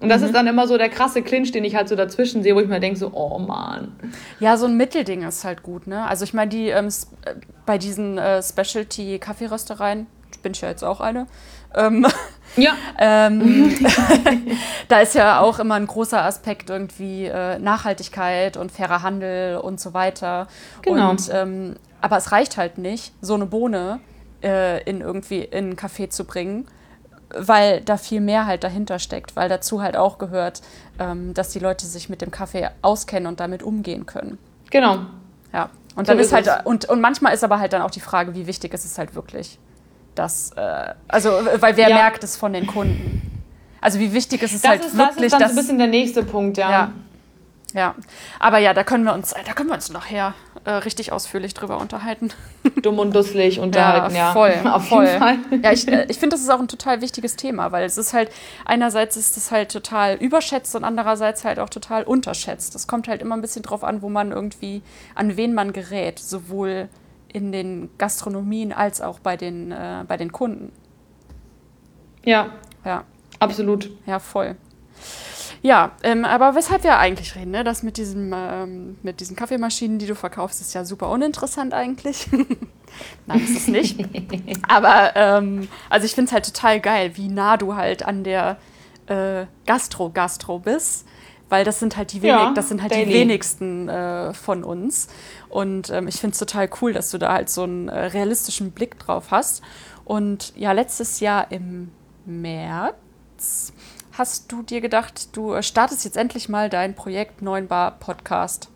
Und das mhm. ist dann immer so der krasse Clinch, den ich halt so dazwischen sehe, wo ich mir denke, so, oh Mann. Ja, so ein Mittelding ist halt gut, ne? Also ich meine, die ähm, äh, bei diesen äh, Specialty-Kaffeeröstereien, bin ich ja jetzt auch eine, ähm, ja. ähm, da ist ja auch immer ein großer Aspekt irgendwie äh, Nachhaltigkeit und fairer Handel und so weiter. Genau. Und, ähm, aber es reicht halt nicht, so eine Bohne äh, in irgendwie in einen Kaffee zu bringen weil da viel mehr halt dahinter steckt, weil dazu halt auch gehört, ähm, dass die Leute sich mit dem Kaffee auskennen und damit umgehen können. Genau. Ja. Und dann so ist halt, und, und manchmal ist aber halt dann auch die Frage, wie wichtig ist es halt wirklich. Das, äh, also, weil wer ja. merkt es von den Kunden? Also wie wichtig ist es das halt ist, wirklich, das ist dann so ein bisschen der nächste Punkt, ja. ja. Ja, aber ja, da können wir uns, da können wir uns nachher äh, richtig ausführlich drüber unterhalten. Dumm und dusselig unterhalten, ja. Voll, ja, auf voll. jeden Fall. Ja, ich, äh, ich finde, das ist auch ein total wichtiges Thema, weil es ist halt, einerseits ist es halt total überschätzt und andererseits halt auch total unterschätzt. Es kommt halt immer ein bisschen drauf an, wo man irgendwie, an wen man gerät, sowohl in den Gastronomien als auch bei den, äh, bei den Kunden. Ja. Ja. Absolut. Ja, voll. Ja, ähm, aber weshalb wir eigentlich reden, ne? Das mit, diesem, ähm, mit diesen Kaffeemaschinen, die du verkaufst, ist ja super uninteressant eigentlich. Nein, ist es nicht. aber ähm, also ich finde es halt total geil, wie nah du halt an der äh, Gastro-Gastro bist. Weil das sind halt die, wenig, ja, das sind halt die wenigsten äh, von uns. Und ähm, ich finde es total cool, dass du da halt so einen äh, realistischen Blick drauf hast. Und ja, letztes Jahr im März hast du dir gedacht, du startest jetzt endlich mal dein Projekt 9 Bar Podcast.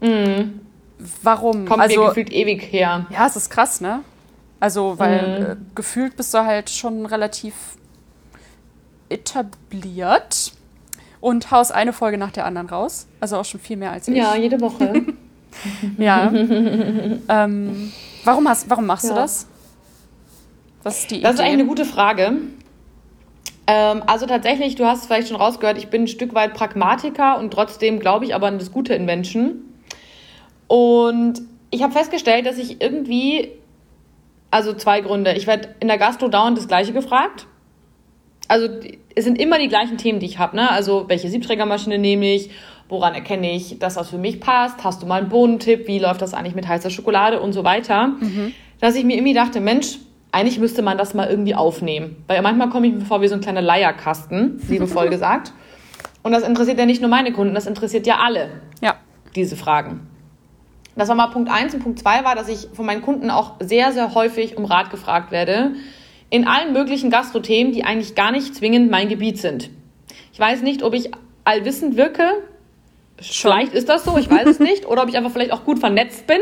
Mhm. Warum? Kommt also, mir gefühlt ewig her. Ja, es ist krass, ne? Also, weil mhm. äh, gefühlt bist du halt schon relativ etabliert und haust eine Folge nach der anderen raus. Also auch schon viel mehr als ich. Ja, jede Woche. ja. ähm, warum, hast, warum machst ja. du das? Was ist die Idee? Das ist eigentlich eine gute Frage. Ähm, also tatsächlich, du hast es vielleicht schon rausgehört, ich bin ein Stück weit Pragmatiker und trotzdem glaube ich aber an das Gute in Menschen. Und ich habe festgestellt, dass ich irgendwie, also zwei Gründe. Ich werde in der Gastro dauernd das Gleiche gefragt. Also es sind immer die gleichen Themen, die ich habe. Ne? Also welche Siebträgermaschine nehme ich? Woran erkenne ich, dass das für mich passt? Hast du mal einen Bohnentipp? Wie läuft das eigentlich mit heißer Schokolade und so weiter? Mhm. Dass ich mir irgendwie dachte, Mensch, eigentlich müsste man das mal irgendwie aufnehmen. Weil manchmal komme ich mir vor wie so ein kleiner Leierkasten, liebevoll gesagt. Und das interessiert ja nicht nur meine Kunden, das interessiert ja alle. Ja. Diese Fragen. Das war mal Punkt eins und Punkt zwei war, dass ich von meinen Kunden auch sehr, sehr häufig um Rat gefragt werde. In allen möglichen Gastrothemen, die eigentlich gar nicht zwingend mein Gebiet sind. Ich weiß nicht, ob ich allwissend wirke. Schon. Vielleicht ist das so, ich weiß es nicht. Oder ob ich einfach vielleicht auch gut vernetzt bin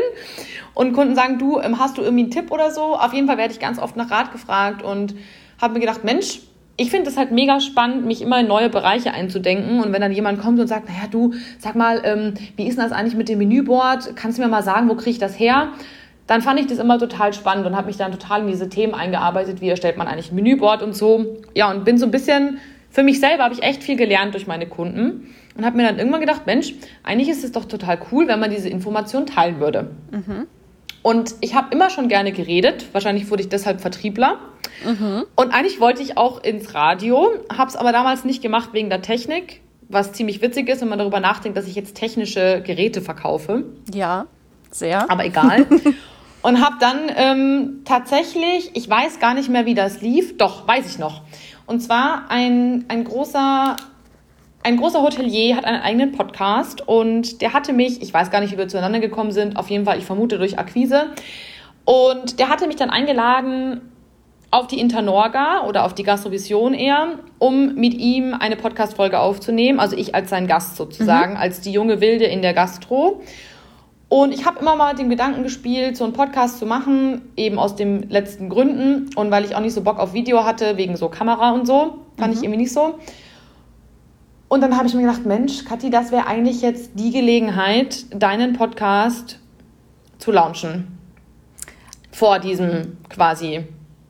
und Kunden sagen, du, ähm, hast du irgendwie einen Tipp oder so? Auf jeden Fall werde ich ganz oft nach Rat gefragt und habe mir gedacht, Mensch, ich finde es halt mega spannend, mich immer in neue Bereiche einzudenken. Und wenn dann jemand kommt und sagt, naja, du, sag mal, ähm, wie ist denn das eigentlich mit dem Menüboard? Kannst du mir mal sagen, wo kriege ich das her? Dann fand ich das immer total spannend und habe mich dann total in diese Themen eingearbeitet. Wie erstellt man eigentlich ein Menüboard und so. Ja, und bin so ein bisschen, für mich selber habe ich echt viel gelernt durch meine Kunden und habe mir dann irgendwann gedacht, Mensch, eigentlich ist es doch total cool, wenn man diese Information teilen würde. Mhm. Und ich habe immer schon gerne geredet. Wahrscheinlich wurde ich deshalb Vertriebler. Mhm. Und eigentlich wollte ich auch ins Radio, habe es aber damals nicht gemacht wegen der Technik, was ziemlich witzig ist, wenn man darüber nachdenkt, dass ich jetzt technische Geräte verkaufe. Ja, sehr. Aber egal. Und habe dann ähm, tatsächlich, ich weiß gar nicht mehr, wie das lief, doch, weiß ich noch. Und zwar ein, ein großer ein großer Hotelier hat einen eigenen Podcast und der hatte mich, ich weiß gar nicht, wie wir zueinander gekommen sind, auf jeden Fall, ich vermute durch Akquise. Und der hatte mich dann eingeladen auf die Internorga oder auf die Gastrovision eher, um mit ihm eine Podcast-Folge aufzunehmen. Also ich als sein Gast sozusagen, mhm. als die junge Wilde in der Gastro. Und ich habe immer mal dem Gedanken gespielt, so einen Podcast zu machen, eben aus den letzten Gründen und weil ich auch nicht so Bock auf Video hatte, wegen so Kamera und so, fand mhm. ich irgendwie nicht so. Und dann habe ich mir gedacht, Mensch, Kathi, das wäre eigentlich jetzt die Gelegenheit, deinen Podcast zu launchen. Vor diesem quasi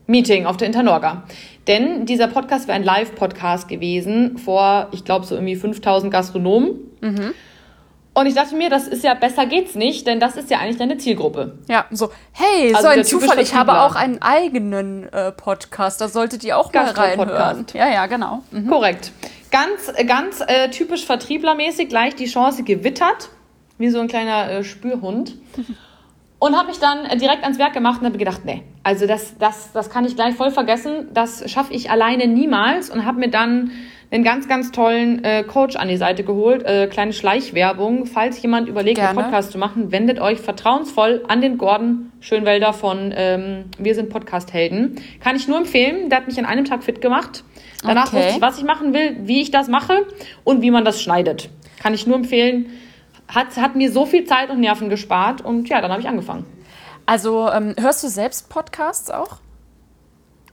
Meeting auf der Internorga. Denn dieser Podcast wäre ein Live-Podcast gewesen vor, ich glaube, so irgendwie 5000 Gastronomen. Mhm. Und ich dachte mir, das ist ja besser geht's nicht, denn das ist ja eigentlich deine Zielgruppe. Ja, so, hey, also so ein Zufall, ich habe auch einen eigenen äh, Podcast, da solltet ihr auch mal reinhören. Ja, ja, genau. Mhm. Korrekt. Ganz, ganz äh, typisch vertrieblermäßig gleich die Chance gewittert, wie so ein kleiner äh, Spürhund. Und habe mich dann äh, direkt ans Werk gemacht und habe gedacht, nee, also das, das, das kann ich gleich voll vergessen, das schaffe ich alleine niemals und habe mir dann einen ganz, ganz tollen äh, Coach an die Seite geholt. Äh, kleine Schleichwerbung. Falls jemand überlegt, Gerne. einen Podcast zu machen, wendet euch vertrauensvoll an den Gordon Schönwelder von ähm, Wir sind Podcast-Helden. Kann ich nur empfehlen. Der hat mich an einem Tag fit gemacht. Danach okay. wusste ich, was ich machen will, wie ich das mache und wie man das schneidet. Kann ich nur empfehlen. Hat, hat mir so viel Zeit und Nerven gespart und ja, dann habe ich angefangen. Also ähm, hörst du selbst Podcasts auch?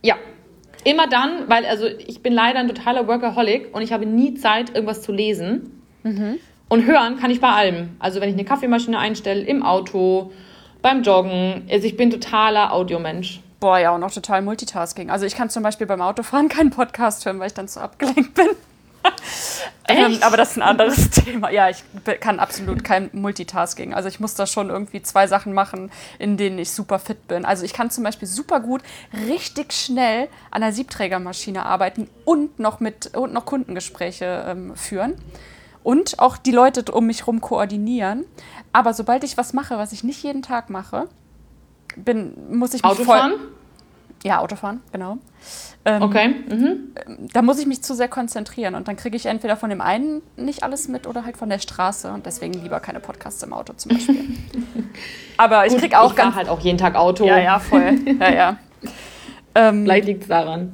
Ja. Immer dann, weil also ich bin leider ein totaler Workaholic und ich habe nie Zeit, irgendwas zu lesen. Mhm. Und hören kann ich bei allem. Also wenn ich eine Kaffeemaschine einstelle, im Auto, beim Joggen. Also ich bin totaler Audiomensch. Boah, ja, und auch total Multitasking. Also ich kann zum Beispiel beim Autofahren keinen Podcast hören, weil ich dann zu abgelenkt bin. Ähm, aber das ist ein anderes Thema. Ja, ich kann absolut kein Multitasking. Also ich muss da schon irgendwie zwei Sachen machen, in denen ich super fit bin. Also ich kann zum Beispiel super gut richtig schnell an der Siebträgermaschine arbeiten und noch mit und noch Kundengespräche ähm, führen und auch die Leute um mich herum koordinieren. Aber sobald ich was mache, was ich nicht jeden Tag mache, bin, muss ich mich Autofahren? voll. Ja, Autofahren, genau. Ähm, Okay. Mhm. Da muss ich mich zu sehr konzentrieren und dann kriege ich entweder von dem einen nicht alles mit oder halt von der Straße und deswegen lieber keine Podcasts im Auto zum Beispiel. Aber ich kriege auch ich ganz. halt auch jeden Tag Auto. Ja, ja, voll. Ja, ja. Ähm, Vielleicht liegt es daran.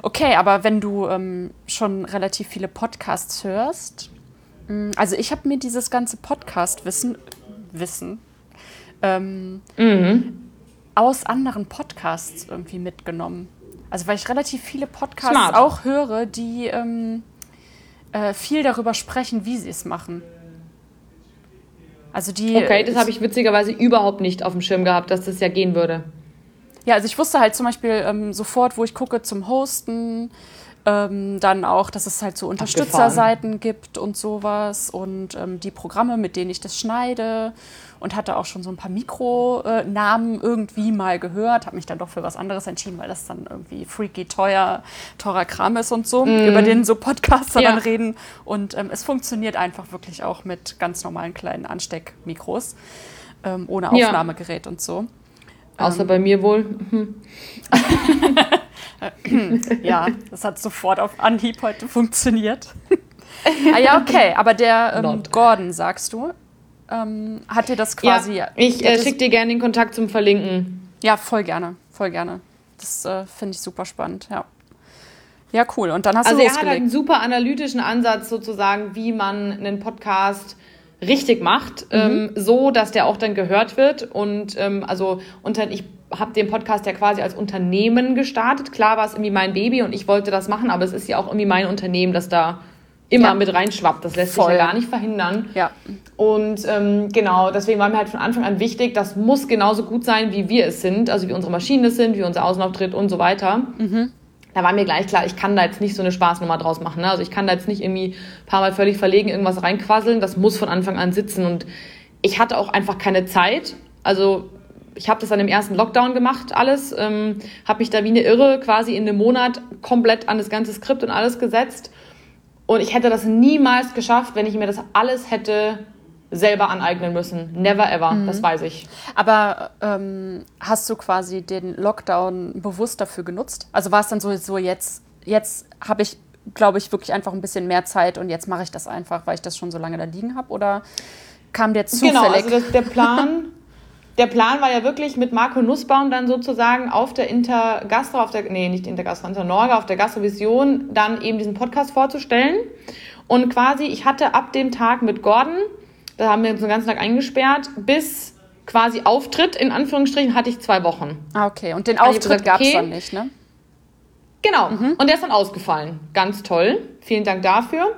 Okay, aber wenn du ähm, schon relativ viele Podcasts hörst, mh, also ich habe mir dieses ganze Podcast-Wissen, Wissen, ähm, Mhm. aus anderen Podcasts irgendwie mitgenommen. Also weil ich relativ viele Podcasts Smart. auch höre, die ähm, äh, viel darüber sprechen, wie sie es machen. Also die. Okay, das habe ich witzigerweise überhaupt nicht auf dem Schirm gehabt, dass das ja gehen würde. Ja, also ich wusste halt zum Beispiel ähm, sofort, wo ich gucke zum Hosten, ähm, dann auch, dass es halt so Unterstützerseiten gibt und sowas und ähm, die Programme, mit denen ich das schneide und hatte auch schon so ein paar Mikronamen irgendwie mal gehört, habe mich dann doch für was anderes entschieden, weil das dann irgendwie freaky teuer, teurer Kram ist und so, über den so Podcaster Ja. dann reden und ähm, es funktioniert einfach wirklich auch mit ganz normalen kleinen Ansteckmikros, ähm, ohne Ja. Aufnahmegerät und so. Außer Ähm. bei mir wohl. Ja, das hat sofort auf Anhieb heute funktioniert. ah ja, okay, aber der ähm. Gordon, sagst du, ähm, hat dir das quasi... ja, ich äh, schicke dir gerne den Kontakt zum Verlinken. Ja, voll gerne, voll gerne. Das äh, finde ich super spannend, ja. Ja, cool. Und dann hast Also du er hat halt einen super analytischen Ansatz sozusagen, wie man einen Podcast richtig macht, Mhm. ähm, so dass der auch dann gehört wird. Und ähm, also unter, ich habe den Podcast ja quasi als Unternehmen gestartet. Klar war es irgendwie mein Baby und ich wollte das machen, aber es ist ja auch irgendwie mein Unternehmen, das da immer Ja. mit reinschwappt. Das lässt sich Voll. ja gar nicht verhindern. Ja, Und ähm, genau, deswegen war mir halt von Anfang an wichtig, das muss genauso gut sein, wie wir es sind, also wie unsere Maschinen es sind, wie unser Außenauftritt und so weiter. Da war mir gleich klar, ich kann da jetzt nicht so eine Spaßnummer draus machen. Ne? Also ich kann da jetzt nicht irgendwie ein paar Mal völlig verlegen irgendwas reinquasseln. Das muss von Anfang an sitzen. Und ich hatte auch einfach keine Zeit. Also ich habe das dann im ersten Lockdown gemacht, alles. Ähm, habe mich da wie eine Irre quasi in einem Monat komplett an das ganze Skript und alles gesetzt. Und ich hätte das niemals geschafft, wenn ich mir das alles hätte selber aneignen müssen. Never ever, das weiß ich. aber ähm, hast du quasi den Lockdown bewusst dafür genutzt? Also war es dann so, so jetzt, jetzt habe ich, glaube ich, wirklich einfach ein bisschen mehr Zeit und jetzt mache ich das einfach, weil ich das schon so lange da liegen habe? Oder kam der zufällig? Genau, also das, der Plan, der Plan war ja wirklich mit Marco Nussbaum dann sozusagen auf der Intergastro, auf der, nee, nicht Intergastro, Internorga, auf der Gastrovision dann eben diesen Podcast vorzustellen. Und quasi, ich hatte ab dem Tag mit Gordon, da haben wir uns den ganzen Tag eingesperrt, bis quasi Auftritt, in Anführungsstrichen, hatte ich zwei Wochen. Ah, okay. Und den Auftritt gab es okay. dann nicht, ne? Genau. Und der ist dann ausgefallen. Ganz toll. Vielen Dank dafür.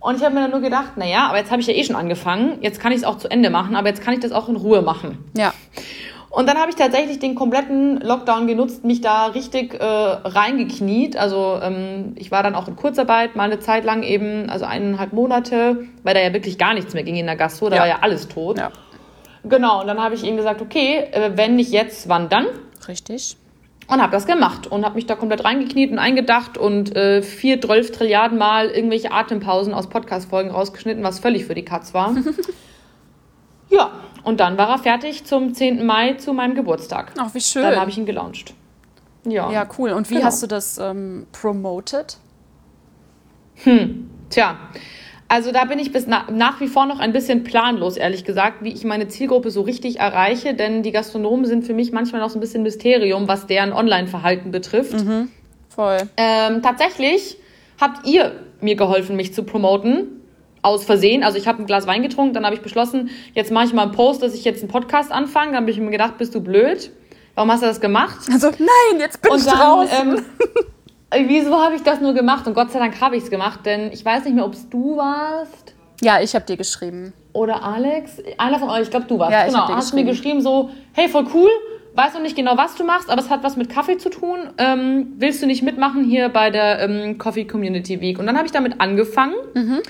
Und ich habe mir dann nur gedacht, naja, aber jetzt habe ich ja eh schon angefangen. Jetzt kann ich es auch zu Ende machen, aber jetzt kann ich das auch in Ruhe machen. Ja. Und dann habe ich tatsächlich den kompletten Lockdown genutzt, mich da richtig äh, reingekniet. Also ähm, ich war dann auch in Kurzarbeit mal eine Zeit lang eben, also eineinhalb Monate, weil da ja wirklich gar nichts mehr ging in der Gastro, da Ja. war ja alles tot. Ja. Genau, und dann habe ich ihm gesagt, okay, äh, wenn nicht jetzt, wann dann? Richtig. Und habe das gemacht und habe mich da komplett reingekniet und eingedacht und äh, vier, zwölf Trilliarden Mal irgendwelche Atempausen aus Podcast-Folgen rausgeschnitten, was völlig für die Katz war. ja, und dann war er fertig zum 10. Mai zu meinem Geburtstag. Ach, wie schön. Dann habe ich ihn gelauncht. Ja. ja, cool. Und wie Genau. hast du das ähm, promoted? Tja, also da bin ich bis na nach wie vor noch ein bisschen planlos, ehrlich gesagt, wie ich meine Zielgruppe so richtig erreiche, denn die Gastronomen sind für mich manchmal noch so ein bisschen Mysterium, was deren Online-Verhalten betrifft. Voll. Ähm, tatsächlich habt ihr mir geholfen, mich zu promoten. Aus Versehen. Also ich habe ein Glas Wein getrunken, dann habe ich beschlossen, jetzt mache ich mal einen Post, dass ich jetzt einen Podcast anfange. Dann habe ich mir gedacht, bist du blöd? Warum hast du das gemacht? Also, nein, jetzt bin ich Und dann, draußen. ähm, wieso habe ich das nur gemacht? Und Gott sei Dank habe ich es gemacht, denn ich weiß nicht mehr, ob es du warst ja, ich habe dir geschrieben. oder Alex. Einer von euch, ich glaube, du warst. Ja, ich genau. hab dir hast mir geschrieben. geschrieben so, hey, voll cool. weiß noch nicht genau, was du machst, aber es hat was mit Kaffee zu tun. Ähm, willst du nicht mitmachen hier bei der ähm, Coffee Community Week? Und dann habe ich damit angefangen. Mhm.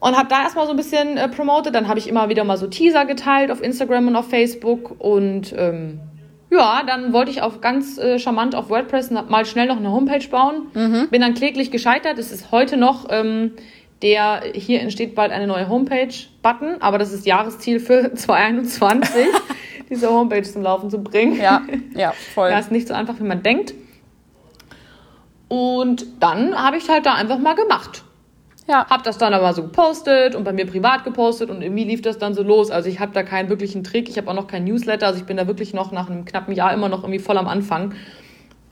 Und habe da erstmal so ein bisschen äh, promotet. Dann habe ich immer wieder mal so Teaser geteilt auf Instagram und auf Facebook. Und ähm, ja, dann wollte ich auch ganz äh, charmant auf WordPress mal schnell noch eine Homepage bauen. Mhm. Bin dann kläglich gescheitert. Es ist heute noch ähm, der, hier entsteht bald eine neue Homepage-Button, aber das ist Jahresziel für 2021, diese Homepage zum Laufen zu bringen. Ja, ja, voll. Ja, ist nicht so einfach, wie man denkt. Und dann habe ich halt da einfach mal gemacht. Ja. Hab das dann aber so gepostet und bei mir privat gepostet und irgendwie lief das dann so los. Also ich habe da keinen wirklichen Trick, ich habe auch noch kein Newsletter, also ich bin da wirklich noch nach einem knappen Jahr immer noch irgendwie voll am Anfang.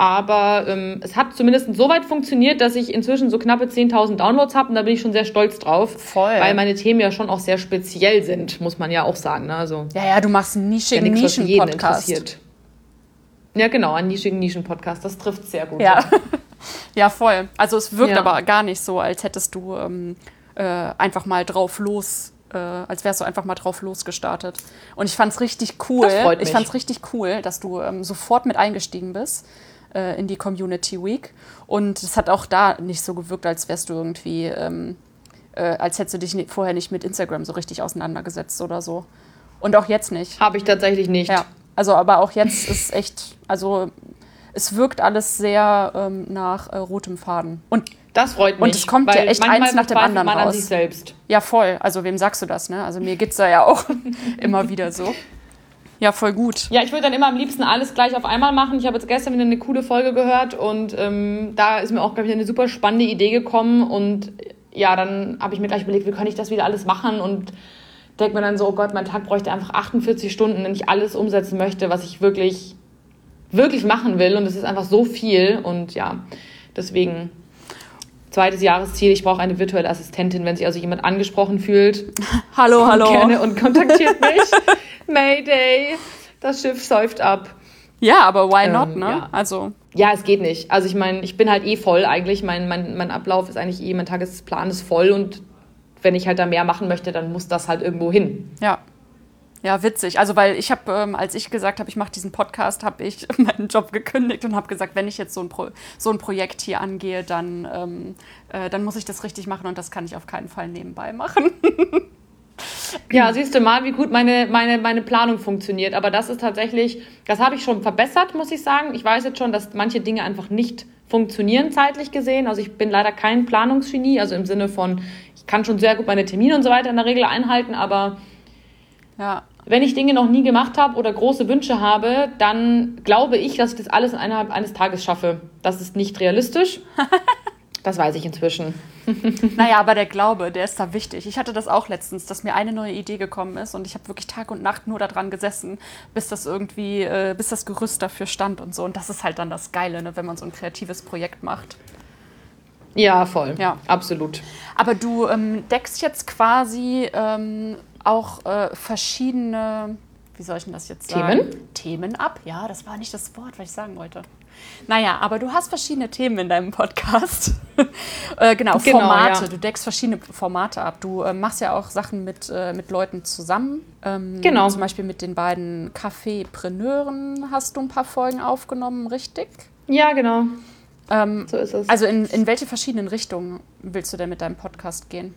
Aber ähm, es hat zumindest so weit funktioniert, dass ich inzwischen so knappe 10.000 Downloads habe und da bin ich schon sehr stolz drauf. Voll. Weil meine Themen ja schon auch sehr speziell sind, muss man ja auch sagen. Ne? Also, ja, ja, du machst einen nischigen ja Nischen-Podcast. Ja, genau, einen nischigen Nischen-Podcast. Das trifft sehr gut. Ja. ja. ja, voll. Also es wirkt ja. aber gar nicht so, als hättest du ähm, äh, einfach mal drauf los äh, als wärst du einfach mal drauf losgestartet. Und ich fand es richtig cool. Das freut mich. Ich fand es richtig cool, dass du ähm, sofort mit eingestiegen bist äh, in die Community Week. Und es hat auch da nicht so gewirkt, als wärst du irgendwie, ähm, äh, als hättest du dich vorher nicht mit Instagram so richtig auseinandergesetzt oder so. Und auch jetzt nicht. Habe ich tatsächlich nicht. Ja, also aber auch jetzt ist echt, also es wirkt alles sehr ähm, nach äh, rotem Faden. Und das freut mich. Und es kommt ja echt eins nach dem anderen man raus. An sich selbst. Ja, voll. Also wem sagst du das, ne? Also mir geht's da ja auch immer wieder so. Ja, voll gut. Ja, ich würde dann immer am liebsten alles gleich auf einmal machen. Ich habe jetzt gestern wieder eine coole Folge gehört und ähm, da ist mir auch, glaube ich, eine super spannende Idee gekommen. Und ja, dann habe ich mir gleich überlegt, wie kann ich das wieder alles machen und denke mir dann so, oh Gott, mein Tag bräuchte einfach 48 Stunden, wenn ich alles umsetzen möchte, was ich wirklich, wirklich machen will. Und es ist einfach so viel. Und ja, deswegen zweites Jahresziel, ich brauche eine virtuelle Assistentin, wenn sich also jemand angesprochen fühlt. hallo, hallo. Gerne und kontaktiert mich. Mayday, das Schiff säuft ab. Ja, aber why ähm, not, ne? Ja. Also. Ja, es geht nicht. Also ich meine, ich bin halt eh voll eigentlich. Mein, mein, mein Ablauf ist eigentlich eh, mein Tagesplan ist voll und wenn ich halt da mehr machen möchte, dann muss das halt irgendwo hin. Ja. Ja, witzig. Also, weil ich habe, ähm, als ich gesagt habe, ich mache diesen Podcast, habe ich meinen Job gekündigt und habe gesagt, wenn ich jetzt so ein, Pro so ein Projekt hier angehe, dann, ähm, äh, dann muss ich das richtig machen und das kann ich auf keinen Fall nebenbei machen. Ja, siehst du mal, wie gut meine, meine, meine Planung funktioniert. Aber das ist tatsächlich, das habe ich schon verbessert, muss ich sagen. Ich weiß jetzt schon, dass manche Dinge einfach nicht funktionieren zeitlich gesehen. Also ich bin leider kein Planungsgenie, also im Sinne von, ich kann schon sehr gut meine Termine und so weiter in der Regel einhalten, aber ja. Wenn ich Dinge noch nie gemacht habe oder große Wünsche habe, dann glaube ich, dass ich das alles innerhalb eines Tages schaffe. Das ist nicht realistisch. Das weiß ich inzwischen. naja, aber der Glaube, der ist da wichtig. Ich hatte das auch letztens, dass mir eine neue Idee gekommen ist und ich habe wirklich Tag und Nacht nur daran gesessen, bis das irgendwie, äh, bis das Gerüst dafür stand und so. Und das ist halt dann das Geile, ne, wenn man so ein kreatives Projekt macht. Ja, voll. Ja, absolut. Aber du ähm, deckst jetzt quasi ähm, auch äh, verschiedene, wie soll ich denn das jetzt sagen? Themen? Themen ab. Ja, das war nicht das Wort, was ich sagen wollte. Naja, aber du hast verschiedene Themen in deinem Podcast. äh, genau, genau, Formate. Ja. Du deckst verschiedene Formate ab. Du äh, machst ja auch Sachen mit, äh, mit Leuten zusammen. Ähm, genau. Zum Beispiel mit den beiden Kaffeepreneuren hast du ein paar Folgen aufgenommen, richtig? Ja, genau. Ähm, so ist es. Also in, in welche verschiedenen Richtungen willst du denn mit deinem Podcast gehen?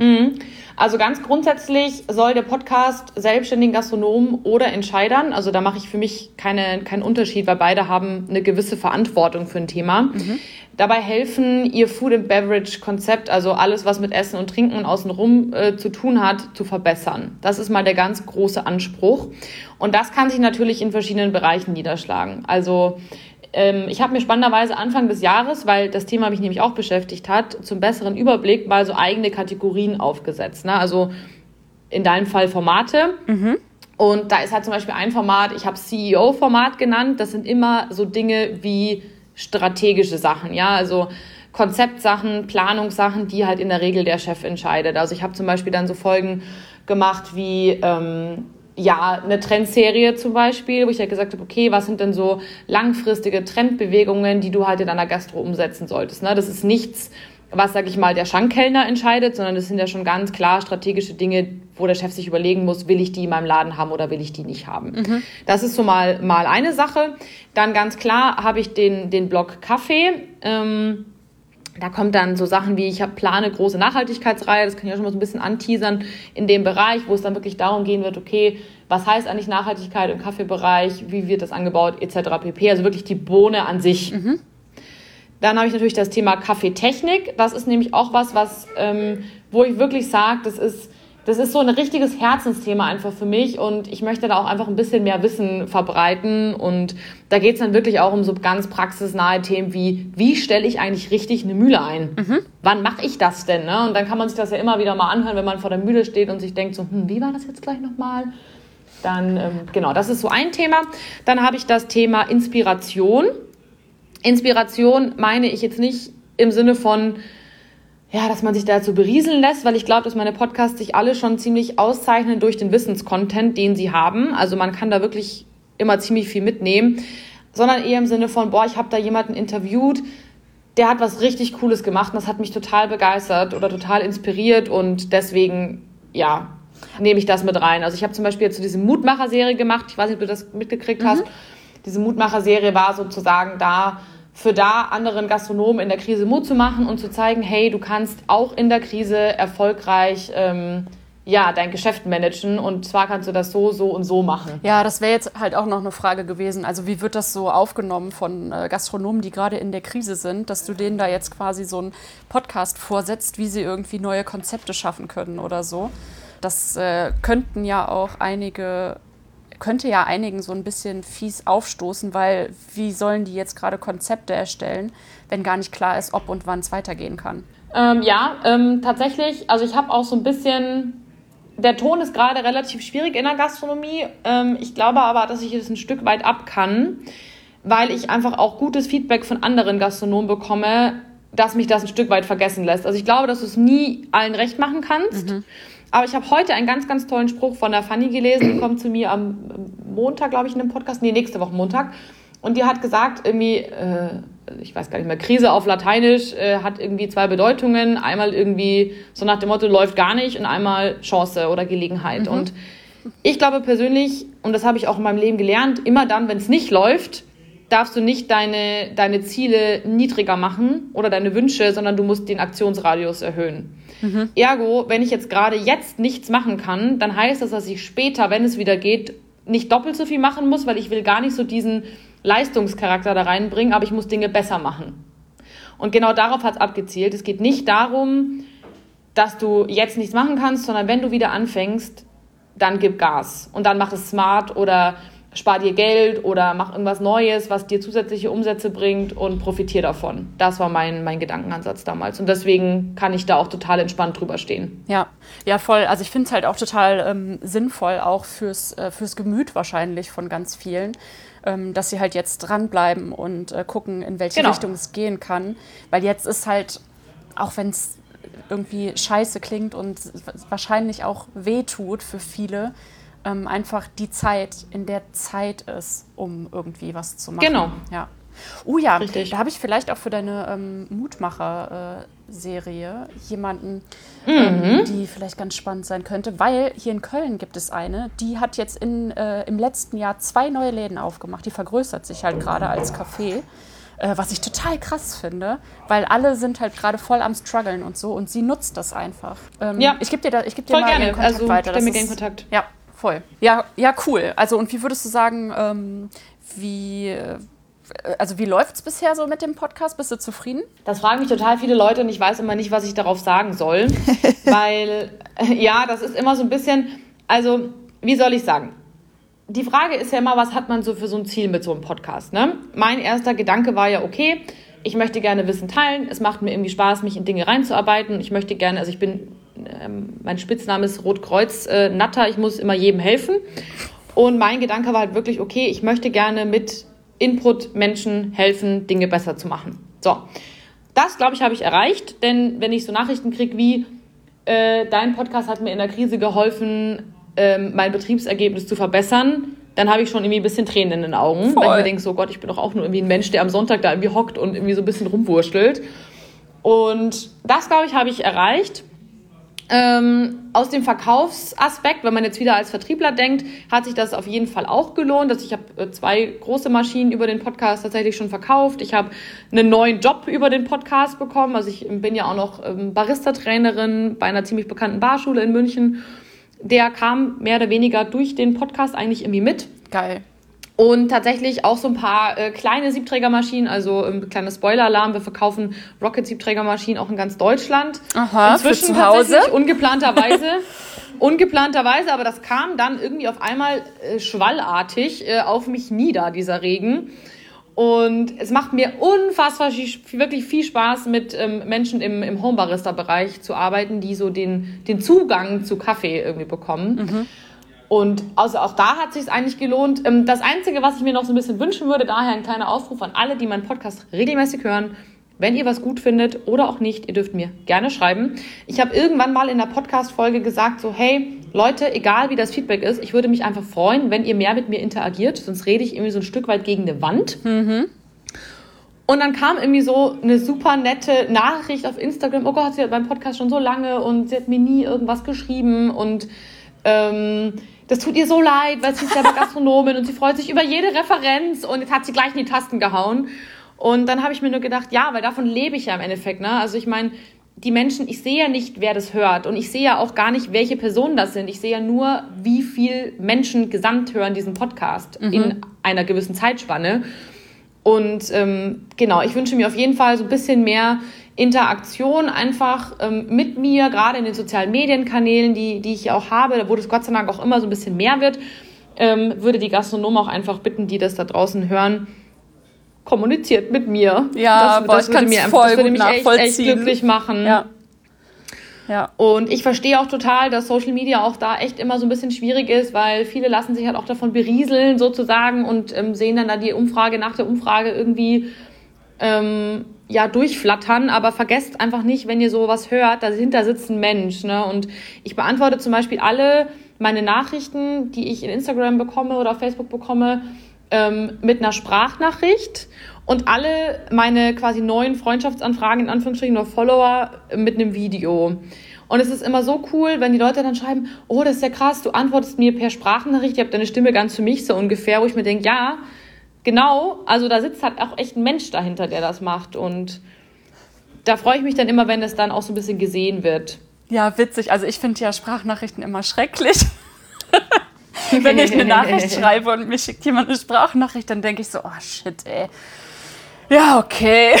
Mhm. Also ganz grundsätzlich soll der Podcast selbstständigen Gastronomen oder Entscheidern, also da mache ich für mich keine, keinen Unterschied, weil beide haben eine gewisse Verantwortung für ein Thema, mhm. dabei helfen, ihr Food and Beverage Konzept, also alles, was mit Essen und Trinken und außenrum äh, zu tun hat, zu verbessern. Das ist mal der ganz große Anspruch. Und das kann sich natürlich in verschiedenen Bereichen niederschlagen. Also ähm, ich habe mir spannenderweise Anfang des Jahres, weil das Thema mich nämlich auch beschäftigt hat, zum besseren Überblick mal so eigene Kategorien aufgesetzt. Ne? Also in deinem Fall Formate. Mhm. Und da ist halt zum Beispiel ein Format, ich habe CEO-Format genannt. Das sind immer so Dinge wie strategische Sachen, ja, also Konzeptsachen, Planungssachen, die halt in der Regel der Chef entscheidet. Also ich habe zum Beispiel dann so Folgen gemacht wie ähm, ja, eine Trendserie zum Beispiel, wo ich ja halt gesagt habe, okay, was sind denn so langfristige Trendbewegungen, die du halt in einer Gastro umsetzen solltest. Ne? Das ist nichts, was, sag ich mal, der Schankkellner entscheidet, sondern es sind ja schon ganz klar strategische Dinge, wo der Chef sich überlegen muss, will ich die in meinem Laden haben oder will ich die nicht haben. Mhm. Das ist so mal, mal eine Sache. Dann ganz klar habe ich den, den Blog Kaffee. Ähm, da kommt dann so Sachen wie, ich habe plane große Nachhaltigkeitsreihe, das kann ich auch schon mal so ein bisschen anteasern, in dem Bereich, wo es dann wirklich darum gehen wird, okay, was heißt eigentlich Nachhaltigkeit im Kaffeebereich, wie wird das angebaut, etc. pp. Also wirklich die Bohne an sich. Mhm. Dann habe ich natürlich das Thema Kaffeetechnik. Das ist nämlich auch was, was ähm, wo ich wirklich sage, das ist, das ist so ein richtiges Herzensthema einfach für mich und ich möchte da auch einfach ein bisschen mehr Wissen verbreiten. Und da geht es dann wirklich auch um so ganz praxisnahe Themen wie, wie stelle ich eigentlich richtig eine Mühle ein? Mhm. Wann mache ich das denn? Ne? Und dann kann man sich das ja immer wieder mal anhören, wenn man vor der Mühle steht und sich denkt, so, hm, wie war das jetzt gleich nochmal? Dann, ähm, genau, das ist so ein Thema. Dann habe ich das Thema Inspiration. Inspiration meine ich jetzt nicht im Sinne von, ja, dass man sich dazu berieseln lässt, weil ich glaube, dass meine Podcasts sich alle schon ziemlich auszeichnen durch den Wissenscontent, den sie haben. Also man kann da wirklich immer ziemlich viel mitnehmen, sondern eher im Sinne von, boah, ich habe da jemanden interviewt, der hat was richtig Cooles gemacht und das hat mich total begeistert oder total inspiriert und deswegen, ja, nehme ich das mit rein. Also ich habe zum Beispiel jetzt so diese Mutmacher-Serie gemacht, ich weiß nicht, ob du das mitgekriegt mhm. hast. Diese Mutmacher-Serie war sozusagen da, für da anderen Gastronomen in der Krise Mut zu machen und zu zeigen, hey, du kannst auch in der Krise erfolgreich ähm, ja, dein Geschäft managen und zwar kannst du das so, so und so machen. Ja, das wäre jetzt halt auch noch eine Frage gewesen. Also wie wird das so aufgenommen von äh, Gastronomen, die gerade in der Krise sind, dass du denen da jetzt quasi so einen Podcast vorsetzt, wie sie irgendwie neue Konzepte schaffen können oder so. Das äh, könnten ja auch einige könnte ja einigen so ein bisschen fies aufstoßen, weil wie sollen die jetzt gerade Konzepte erstellen, wenn gar nicht klar ist, ob und wann es weitergehen kann? Ähm, ja, ähm, tatsächlich. Also ich habe auch so ein bisschen. Der Ton ist gerade relativ schwierig in der Gastronomie. Ähm, ich glaube aber, dass ich es ein Stück weit ab kann, weil ich einfach auch gutes Feedback von anderen Gastronomen bekomme, dass mich das ein Stück weit vergessen lässt. Also ich glaube, dass du es nie allen recht machen kannst. Mhm. Aber ich habe heute einen ganz, ganz tollen Spruch von der Fanny gelesen. Die kommt zu mir am Montag, glaube ich, in einem Podcast. Nee, nächste Woche Montag. Und die hat gesagt, irgendwie, äh, ich weiß gar nicht mehr, Krise auf Lateinisch äh, hat irgendwie zwei Bedeutungen. Einmal irgendwie so nach dem Motto, läuft gar nicht und einmal Chance oder Gelegenheit. Mhm. Und ich glaube persönlich, und das habe ich auch in meinem Leben gelernt, immer dann, wenn es nicht läuft, darfst du nicht deine, deine Ziele niedriger machen oder deine Wünsche, sondern du musst den Aktionsradius erhöhen. Mhm. Ergo, wenn ich jetzt gerade jetzt nichts machen kann, dann heißt das, dass ich später, wenn es wieder geht, nicht doppelt so viel machen muss, weil ich will gar nicht so diesen Leistungscharakter da reinbringen, aber ich muss Dinge besser machen. Und genau darauf hat es abgezielt. Es geht nicht darum, dass du jetzt nichts machen kannst, sondern wenn du wieder anfängst, dann gib Gas und dann mach es smart oder spar dir Geld oder mach irgendwas Neues, was dir zusätzliche Umsätze bringt und profitier davon. Das war mein, mein Gedankenansatz damals. Und deswegen kann ich da auch total entspannt drüber stehen. Ja, ja, voll. Also ich finde es halt auch total ähm, sinnvoll, auch fürs, äh, fürs Gemüt wahrscheinlich von ganz vielen. Ähm, dass sie halt jetzt dranbleiben und äh, gucken, in welche genau. Richtung es gehen kann. Weil jetzt ist halt, auch wenn es irgendwie scheiße klingt und wahrscheinlich auch weh tut für viele, ähm, einfach die Zeit in der Zeit ist, um irgendwie was zu machen. Genau. Ja. Oh ja, Richtig. da habe ich vielleicht auch für deine ähm, Mutmacher-Serie äh, jemanden, ähm, mhm. ähm, die vielleicht ganz spannend sein könnte, weil hier in Köln gibt es eine, die hat jetzt in, äh, im letzten Jahr zwei neue Läden aufgemacht. Die vergrößert sich halt gerade als Café. Äh, was ich total krass finde, weil alle sind halt gerade voll am struggeln und so und sie nutzt das einfach. Ähm, ja. Ich gebe dir, da, ich geb dir voll mal gerne. Kontakt also, weiter. Das mir gerne Kontakt. Ja, voll. Ja, ja, cool. Also und wie würdest du sagen, ähm, wie, äh, also wie läuft es bisher so mit dem Podcast? Bist du zufrieden? Das fragen mich total viele Leute und ich weiß immer nicht, was ich darauf sagen soll. weil, äh, ja, das ist immer so ein bisschen, also wie soll ich sagen? Die Frage ist ja immer, was hat man so für so ein Ziel mit so einem Podcast? Ne? Mein erster Gedanke war ja, okay, ich möchte gerne Wissen teilen. Es macht mir irgendwie Spaß, mich in Dinge reinzuarbeiten. Ich möchte gerne, also ich bin ähm, mein Spitzname ist Rotkreuz äh, Natter, ich muss immer jedem helfen. Und mein Gedanke war halt wirklich, okay, ich möchte gerne mit Input Menschen helfen, Dinge besser zu machen. So, das glaube ich, habe ich erreicht, denn wenn ich so Nachrichten kriege wie, äh, dein Podcast hat mir in der Krise geholfen, äh, mein Betriebsergebnis zu verbessern, dann habe ich schon irgendwie ein bisschen Tränen in den Augen, Voll. weil ich mir denke, so Gott, ich bin doch auch nur irgendwie ein Mensch, der am Sonntag da irgendwie hockt und irgendwie so ein bisschen rumwurschtelt. Und das, glaube ich, habe ich erreicht. Ähm, aus dem Verkaufsaspekt, wenn man jetzt wieder als Vertriebler denkt, hat sich das auf jeden Fall auch gelohnt. Dass ich habe äh, zwei große Maschinen über den Podcast tatsächlich schon verkauft. Ich habe einen neuen Job über den Podcast bekommen. Also ich bin ja auch noch ähm, Barista-Trainerin bei einer ziemlich bekannten Barschule in München. Der kam mehr oder weniger durch den Podcast eigentlich irgendwie mit. Geil. Und tatsächlich auch so ein paar äh, kleine Siebträgermaschinen, also ein ähm, kleiner Spoiler-Alarm. Wir verkaufen Rocket-Siebträgermaschinen auch in ganz Deutschland. Aha, Inzwischen zu Hause? ungeplanterweise. ungeplanterweise, aber das kam dann irgendwie auf einmal äh, schwallartig äh, auf mich nieder, dieser Regen. Und es macht mir unfassbar wirklich viel Spaß, mit ähm, Menschen im, im Homebarista-Bereich zu arbeiten, die so den, den Zugang zu Kaffee irgendwie bekommen. Mhm. Und also auch da hat sich eigentlich gelohnt. Ähm, das Einzige, was ich mir noch so ein bisschen wünschen würde, daher ein kleiner Aufruf an alle, die meinen Podcast regelmäßig hören. Wenn ihr was gut findet oder auch nicht, ihr dürft mir gerne schreiben. Ich habe irgendwann mal in der Podcast-Folge gesagt, so, hey, Leute, egal wie das Feedback ist, ich würde mich einfach freuen, wenn ihr mehr mit mir interagiert, sonst rede ich irgendwie so ein Stück weit gegen eine Wand. Mhm. Und dann kam irgendwie so eine super nette Nachricht auf Instagram, oh Gott, sie hat meinen Podcast schon so lange und sie hat mir nie irgendwas geschrieben und ähm, das tut ihr so leid, weil sie ist selber Gastronomin und sie freut sich über jede Referenz und jetzt hat sie gleich in die Tasten gehauen. Und dann habe ich mir nur gedacht, ja, weil davon lebe ich ja im Endeffekt. Ne? Also ich meine, die Menschen, ich sehe ja nicht, wer das hört und ich sehe ja auch gar nicht, welche Personen das sind. Ich sehe ja nur, wie viel Menschen gesamt hören diesen Podcast mhm. in einer gewissen Zeitspanne. Und ähm, genau, ich wünsche mir auf jeden Fall so ein bisschen mehr Interaktion einfach ähm, mit mir, gerade in den sozialen Medienkanälen, die, die ich auch habe, wo das Gott sei Dank auch immer so ein bisschen mehr wird, ähm, würde die Gastronomen auch einfach bitten, die das da draußen hören, kommuniziert mit mir. Ja, das, boah, das würde mir einfach, das würde mich echt, echt glücklich machen. Ja. Ja. Und ich verstehe auch total, dass Social Media auch da echt immer so ein bisschen schwierig ist, weil viele lassen sich halt auch davon berieseln sozusagen und ähm, sehen dann da die Umfrage nach der Umfrage irgendwie ähm, ja durchflattern, aber vergesst einfach nicht, wenn ihr sowas hört, dahinter sitzt ein Mensch. Ne? Und ich beantworte zum Beispiel alle meine Nachrichten, die ich in Instagram bekomme oder auf Facebook bekomme, ähm, mit einer Sprachnachricht und alle meine quasi neuen Freundschaftsanfragen in Anführungsstrichen oder Follower mit einem Video. Und es ist immer so cool, wenn die Leute dann schreiben, oh, das ist ja krass, du antwortest mir per Sprachnachricht, ihr habt deine Stimme ganz für mich so ungefähr, wo ich mir denke, ja, genau, also da sitzt halt auch echt ein Mensch dahinter, der das macht. Und da freue ich mich dann immer, wenn es dann auch so ein bisschen gesehen wird. Ja, witzig. Also ich finde ja Sprachnachrichten immer schrecklich. wenn ich eine Nachricht schreibe und mir schickt jemand eine Sprachnachricht, dann denke ich so, oh shit, ey. Ja, okay.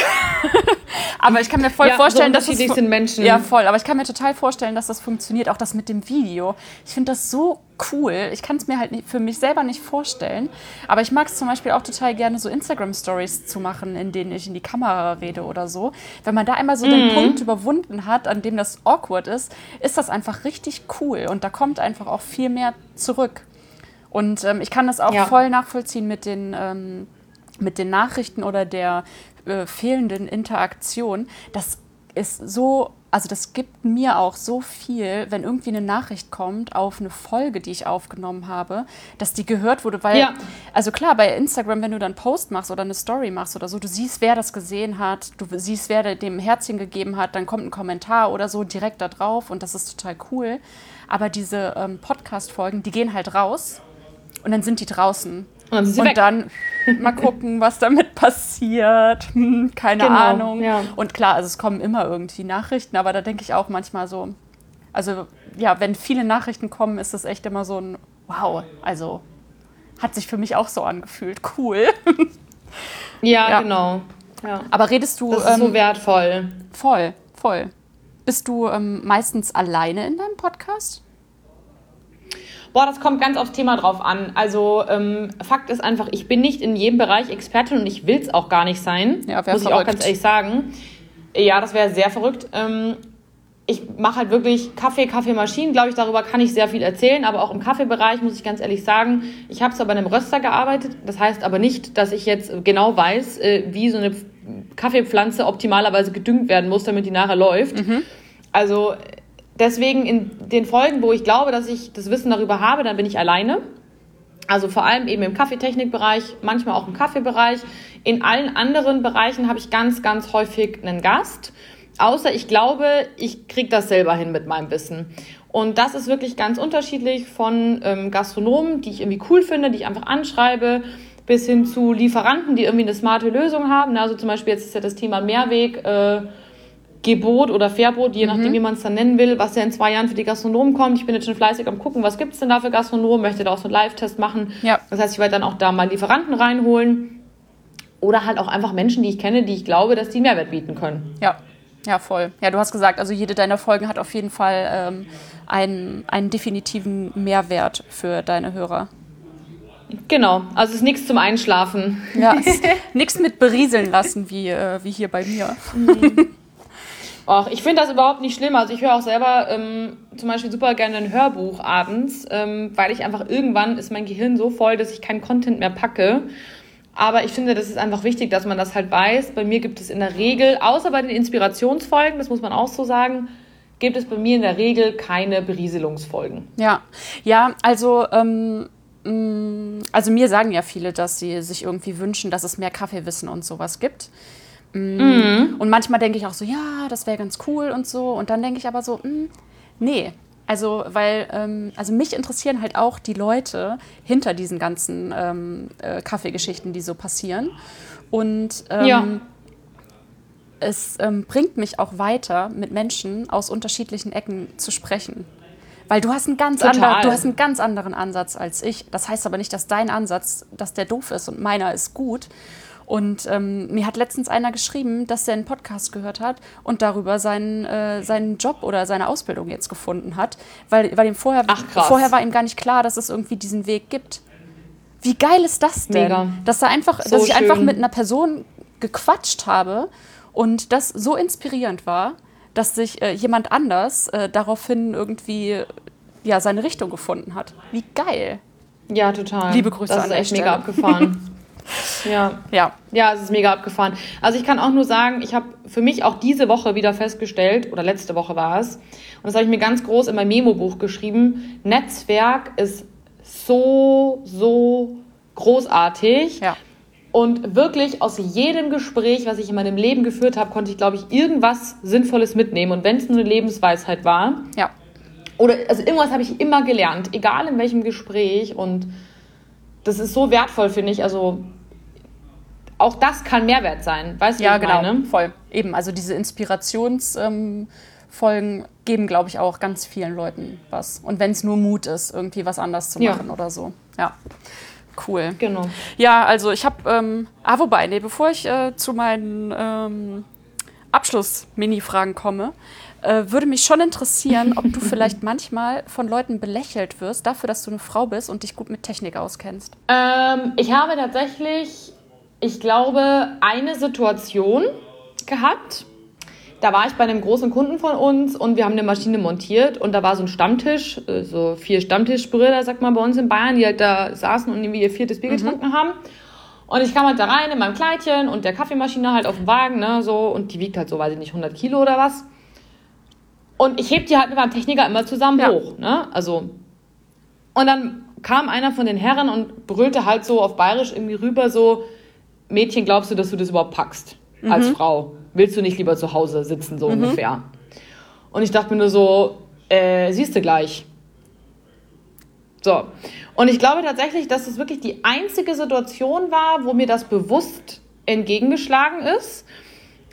aber ich kann mir voll ja, vorstellen, so dass es sind Menschen. Ja, voll. Aber ich kann mir total vorstellen, dass das funktioniert. Auch das mit dem Video. Ich finde das so cool. Ich kann es mir halt für mich selber nicht vorstellen. Aber ich mag es zum Beispiel auch total gerne, so Instagram-Stories zu machen, in denen ich in die Kamera rede oder so. Wenn man da einmal so mhm. den Punkt überwunden hat, an dem das awkward ist, ist das einfach richtig cool. Und da kommt einfach auch viel mehr zurück. Und ähm, ich kann das auch ja. voll nachvollziehen mit den. Ähm, mit den Nachrichten oder der äh, fehlenden Interaktion, das ist so, also das gibt mir auch so viel, wenn irgendwie eine Nachricht kommt auf eine Folge, die ich aufgenommen habe, dass die gehört wurde, weil, ja. also klar, bei Instagram, wenn du dann einen Post machst oder eine Story machst oder so, du siehst, wer das gesehen hat, du siehst, wer dem Herzchen gegeben hat, dann kommt ein Kommentar oder so direkt da drauf und das ist total cool. Aber diese ähm, Podcast-Folgen, die gehen halt raus und dann sind die draußen. Und, dann, und dann mal gucken, was damit passiert. Hm, keine genau, Ahnung. Ja. Und klar, also es kommen immer irgendwie Nachrichten, aber da denke ich auch manchmal so, also ja, wenn viele Nachrichten kommen, ist das echt immer so ein Wow. Also hat sich für mich auch so angefühlt. Cool. ja, ja, genau. Ja. Aber redest du. Das ist ähm, so wertvoll. Voll, voll. Bist du ähm, meistens alleine in deinem Podcast? Boah, das kommt ganz aufs Thema drauf an. Also ähm, Fakt ist einfach, ich bin nicht in jedem Bereich Expertin und ich will es auch gar nicht sein. Ja, muss ich auch ganz ehrlich sagen. Ja, das wäre sehr verrückt. Ähm, ich mache halt wirklich Kaffee, Kaffeemaschinen, glaube ich, darüber kann ich sehr viel erzählen, aber auch im Kaffeebereich muss ich ganz ehrlich sagen, ich habe zwar bei einem Röster gearbeitet, das heißt aber nicht, dass ich jetzt genau weiß, äh, wie so eine Kaffeepflanze optimalerweise gedüngt werden muss, damit die nachher läuft. Mhm. Also Deswegen in den Folgen, wo ich glaube, dass ich das Wissen darüber habe, dann bin ich alleine. Also vor allem eben im Kaffeetechnikbereich, manchmal auch im Kaffeebereich. In allen anderen Bereichen habe ich ganz, ganz häufig einen Gast. Außer ich glaube, ich kriege das selber hin mit meinem Wissen. Und das ist wirklich ganz unterschiedlich von ähm, Gastronomen, die ich irgendwie cool finde, die ich einfach anschreibe, bis hin zu Lieferanten, die irgendwie eine smarte Lösung haben. Also zum Beispiel jetzt ist ja das Thema Mehrweg. Äh, Gebot oder Verbot, je nachdem, mhm. wie man es dann nennen will, was ja in zwei Jahren für die Gastronomen kommt. Ich bin jetzt schon fleißig am gucken, was gibt es denn da für Gastronomen, möchte da auch so einen Live-Test machen. Ja. Das heißt, ich werde dann auch da mal Lieferanten reinholen oder halt auch einfach Menschen, die ich kenne, die ich glaube, dass die Mehrwert bieten können. Ja, ja, voll. Ja, du hast gesagt, also jede deiner Folgen hat auf jeden Fall ähm, einen, einen definitiven Mehrwert für deine Hörer. Genau, also es ist nichts zum Einschlafen. Ja, nichts mit berieseln lassen, wie, äh, wie hier bei mir. Mhm. Och, ich finde das überhaupt nicht schlimm. Also ich höre auch selber ähm, zum Beispiel super gerne ein Hörbuch abends, ähm, weil ich einfach irgendwann ist mein Gehirn so voll, dass ich keinen Content mehr packe. Aber ich finde, das ist einfach wichtig, dass man das halt weiß. Bei mir gibt es in der Regel, außer bei den Inspirationsfolgen, das muss man auch so sagen, gibt es bei mir in der Regel keine Berieselungsfolgen. Ja, ja, also ähm, mm, also mir sagen ja viele, dass sie sich irgendwie wünschen, dass es mehr Kaffeewissen und sowas gibt. Mhm. Und manchmal denke ich auch so, ja, das wäre ganz cool und so. Und dann denke ich aber so, mh, mm, nee. Also, weil, ähm, also mich interessieren halt auch die Leute hinter diesen ganzen ähm, äh, Kaffeegeschichten, die so passieren. Und ähm, ja. es ähm, bringt mich auch weiter, mit Menschen aus unterschiedlichen Ecken zu sprechen. Weil du hast, einen ganz anderen, du hast einen ganz anderen Ansatz als ich. Das heißt aber nicht, dass dein Ansatz, dass der doof ist und meiner ist gut. Und ähm, mir hat letztens einer geschrieben, dass er einen Podcast gehört hat und darüber seinen, äh, seinen Job oder seine Ausbildung jetzt gefunden hat, weil, weil ihm vorher, Ach, vorher war ihm gar nicht klar, dass es irgendwie diesen Weg gibt. Wie geil ist das denn? Mega. Dass, er einfach, so dass ich schön. einfach mit einer Person gequatscht habe und das so inspirierend war, dass sich äh, jemand anders äh, daraufhin irgendwie ja, seine Richtung gefunden hat. Wie geil. Ja, total. Liebe Grüße das ist echt mega abgefahren. Ja. Ja. Ja, es ist mega abgefahren. Also ich kann auch nur sagen, ich habe für mich auch diese Woche wieder festgestellt, oder letzte Woche war es, und das habe ich mir ganz groß in mein Memo-Buch geschrieben, Netzwerk ist so, so großartig. Ja. Und wirklich aus jedem Gespräch, was ich in meinem Leben geführt habe, konnte ich, glaube ich, irgendwas Sinnvolles mitnehmen. Und wenn es nur eine Lebensweisheit war. Ja. Oder, also irgendwas habe ich immer gelernt, egal in welchem Gespräch. Und das ist so wertvoll, finde ich. Also auch das kann Mehrwert sein. Weißt du, ja, genau, meine? voll. Eben, also diese Inspirationsfolgen ähm, geben, glaube ich, auch ganz vielen Leuten was. Und wenn es nur Mut ist, irgendwie was anders zu machen ja. oder so. Ja. Cool. Genau. Ja, also ich habe, ähm, ah, wobei, nee, bevor ich äh, zu meinen ähm, Abschluss-Mini-Fragen komme, äh, würde mich schon interessieren, ob du vielleicht manchmal von Leuten belächelt wirst dafür, dass du eine Frau bist und dich gut mit Technik auskennst. Ähm, ich habe tatsächlich ich glaube, eine Situation gehabt. Da war ich bei einem großen Kunden von uns und wir haben eine Maschine montiert und da war so ein Stammtisch, äh, so vier Stammtischbrüder, sagt man bei uns in Bayern, die halt da saßen und irgendwie ihr viertes Bier mhm. getrunken haben. Und ich kam halt da rein in meinem Kleidchen und der Kaffeemaschine halt auf dem Wagen, ne, so, und die wiegt halt so, weiß ich nicht, 100 Kilo oder was. Und ich heb die halt mit meinem Techniker immer zusammen ja. hoch, ne, also. Und dann kam einer von den Herren und brüllte halt so auf Bayerisch irgendwie rüber so, Mädchen, glaubst du, dass du das überhaupt packst mhm. als Frau? Willst du nicht lieber zu Hause sitzen, so mhm. ungefähr? Und ich dachte mir nur so, äh, siehst du gleich. So. Und ich glaube tatsächlich, dass es wirklich die einzige Situation war, wo mir das bewusst entgegengeschlagen ist.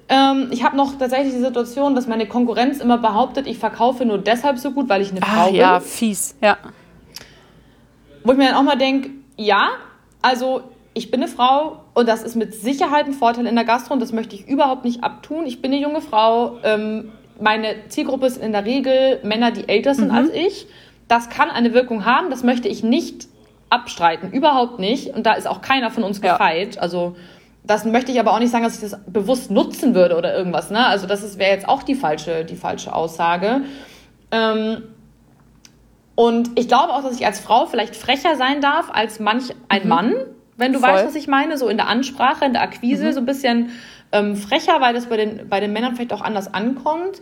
Ähm, ich habe noch tatsächlich die Situation, dass meine Konkurrenz immer behauptet, ich verkaufe nur deshalb so gut, weil ich eine Frau Ach, bin. Ja, fies, ja. Wo ich mir dann auch mal denke, ja, also ich bin eine Frau und das ist mit Sicherheit ein Vorteil in der Gastro und das möchte ich überhaupt nicht abtun. Ich bin eine junge Frau. Ähm, meine Zielgruppe ist in der Regel Männer, die älter sind mhm. als ich. Das kann eine Wirkung haben, das möchte ich nicht abstreiten, überhaupt nicht. Und da ist auch keiner von uns gefeit. Ja. Also das möchte ich aber auch nicht sagen, dass ich das bewusst nutzen würde oder irgendwas. Ne? Also das wäre jetzt auch die falsche, die falsche Aussage. Ähm, und ich glaube auch, dass ich als Frau vielleicht frecher sein darf als manch ein mhm. Mann wenn du Voll. weißt, was ich meine, so in der Ansprache, in der Akquise, mhm. so ein bisschen ähm, frecher, weil das bei den, bei den Männern vielleicht auch anders ankommt.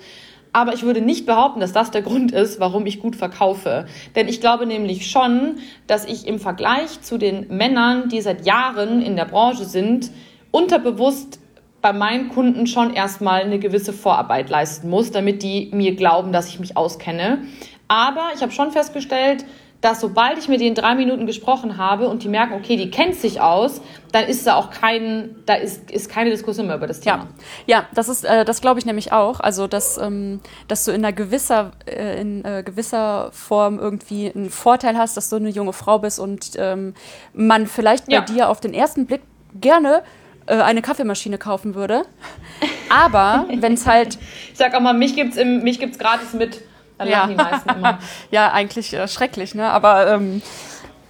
Aber ich würde nicht behaupten, dass das der Grund ist, warum ich gut verkaufe. Denn ich glaube nämlich schon, dass ich im Vergleich zu den Männern, die seit Jahren in der Branche sind, unterbewusst bei meinen Kunden schon erstmal eine gewisse Vorarbeit leisten muss, damit die mir glauben, dass ich mich auskenne. Aber ich habe schon festgestellt, dass sobald ich mit denen drei Minuten gesprochen habe und die merken, okay, die kennt sich aus, dann ist da auch kein, da ist, ist keine Diskussion mehr über das Thema. Ja, ja das ist, äh, das glaube ich nämlich auch. Also, dass, ähm, dass du in einer gewisser, äh, in äh, gewisser Form irgendwie einen Vorteil hast, dass du eine junge Frau bist und ähm, man vielleicht bei dir auf den ersten Blick gerne äh, eine Kaffeemaschine kaufen würde. Aber wenn es halt. Ich sag auch mal, mich gibt's im, mich gibt's gratis mit dann ja. die meisten immer. ja, eigentlich äh, schrecklich, ne? Aber ähm,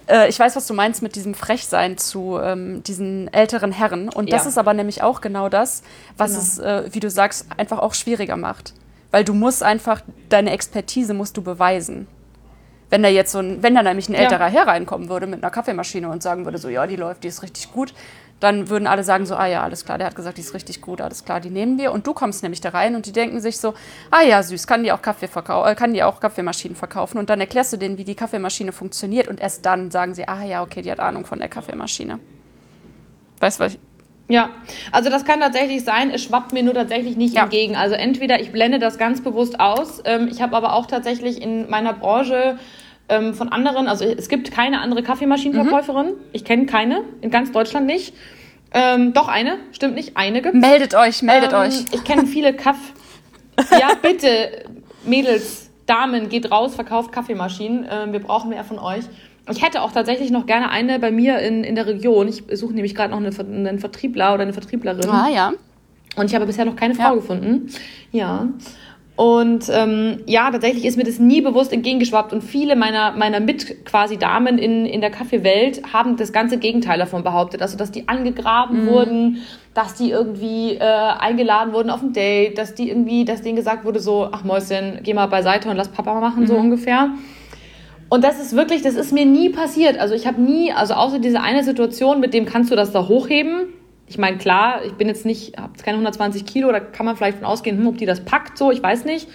äh, ich weiß, was du meinst mit diesem Frechsein zu ähm, diesen älteren Herren. Und das ja. ist aber nämlich auch genau das, was genau. es, äh, wie du sagst, einfach auch schwieriger macht. Weil du musst einfach, deine Expertise musst du beweisen. Wenn da jetzt so ein, wenn da nämlich ein älterer ja. Herr reinkommen würde mit einer Kaffeemaschine und sagen würde, so ja, die läuft, die ist richtig gut, dann würden alle sagen so, ah ja, alles klar, der hat gesagt, die ist richtig gut, alles klar, die nehmen wir. Und du kommst nämlich da rein und die denken sich so, ah ja, süß, kann die auch Kaffee verkaufen, äh, kann die auch Kaffeemaschinen verkaufen. Und dann erklärst du denen, wie die Kaffeemaschine funktioniert und erst dann sagen sie, ah ja, okay, die hat Ahnung von der Kaffeemaschine. Weißt du, was ich, ja, also das kann tatsächlich sein, es schwappt mir nur tatsächlich nicht ja. entgegen. Also entweder ich blende das ganz bewusst aus, ähm, ich habe aber auch tatsächlich in meiner Branche ähm, von anderen, also es gibt keine andere Kaffeemaschinenverkäuferin. Mhm. Ich kenne keine, in ganz Deutschland nicht. Ähm, doch eine, stimmt nicht, eine gibt Meldet euch, meldet ähm, euch. Ich kenne viele Kaff. ja, bitte, Mädels, Damen, geht raus, verkauft Kaffeemaschinen. Ähm, wir brauchen mehr von euch. Ich hätte auch tatsächlich noch gerne eine bei mir in, in der Region. Ich suche nämlich gerade noch eine, einen Vertriebler oder eine Vertrieblerin. Ah, ja. Und ich habe bisher noch keine Frau ja. gefunden. Ja. Und ähm, ja, tatsächlich ist mir das nie bewusst entgegengeschwappt. Und viele meiner, meiner mit quasi Damen in, in der Kaffeewelt haben das ganze Gegenteil davon behauptet. Also, dass die angegraben mhm. wurden, dass die irgendwie äh, eingeladen wurden auf ein Date, dass die irgendwie, dass denen gesagt wurde, so, ach Mäuschen, geh mal beiseite und lass Papa machen, mhm. so ungefähr. Und das ist wirklich, das ist mir nie passiert. Also ich habe nie, also außer diese eine Situation, mit dem kannst du das da hochheben, ich meine, klar, ich bin jetzt nicht, habe keine 120 Kilo, da kann man vielleicht von ausgehen, hm, ob die das packt, so, ich weiß nicht.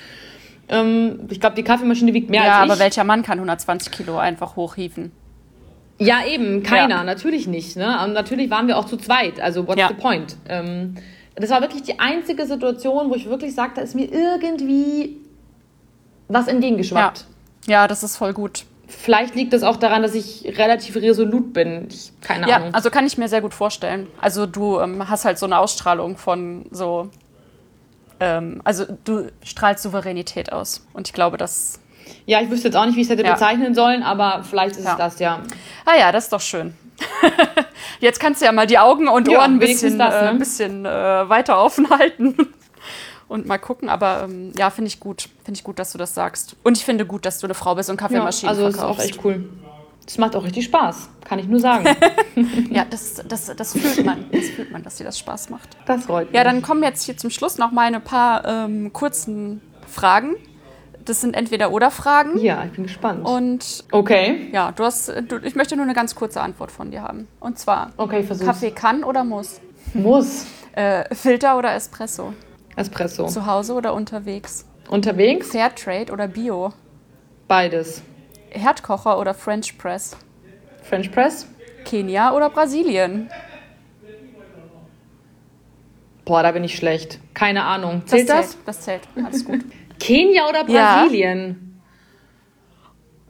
Ähm, ich glaube, die Kaffeemaschine wiegt mehr ja, als ich. Ja, aber welcher Mann kann 120 Kilo einfach hochhieven? Ja, eben, keiner, ja. natürlich nicht. Ne? Und natürlich waren wir auch zu zweit, also what's ja. the point? Ähm, das war wirklich die einzige Situation, wo ich wirklich sage, da ist mir irgendwie was entgegengeschwappt. Ja. ja, das ist voll gut. Vielleicht liegt es auch daran, dass ich relativ resolut bin. Ich, keine ja, Ahnung. also kann ich mir sehr gut vorstellen. Also du ähm, hast halt so eine Ausstrahlung von so. Ähm, also du strahlst Souveränität aus. Und ich glaube, dass. Ja, ich wüsste jetzt auch nicht, wie ich es hätte ja. bezeichnen sollen, aber vielleicht ist ja. es das, ja. Ah ja, das ist doch schön. Jetzt kannst du ja mal die Augen und Ohren ja, ein bisschen, das, ne? äh, bisschen äh, weiter offen halten und mal gucken. Aber ähm, ja, finde ich gut. Finde ich gut, dass du das sagst. Und ich finde gut, dass du eine Frau bist und Kaffeemaschinen ja, also verkaufst. Also ist auch echt cool. Das macht auch richtig Spaß, kann ich nur sagen. ja, das, das, das fühlt man. Das fühlt man, dass dir das Spaß macht. Das freut mich. Ja, dann kommen jetzt hier zum Schluss noch mal ein paar ähm, kurzen Fragen. Das sind entweder oder Fragen. Ja, ich bin gespannt. Und okay. Ja, du hast, du, ich möchte nur eine ganz kurze Antwort von dir haben. Und zwar: okay, Kaffee kann oder muss? Muss. Äh, Filter oder Espresso? Espresso. Zu Hause oder unterwegs? Unterwegs? Fairtrade oder Bio? Beides. Herdkocher oder French Press? French Press? Kenia oder Brasilien? Boah, da bin ich schlecht. Keine Ahnung. Zählt das? Zählt. Das zählt. Alles gut. Kenia oder Brasilien? Ja.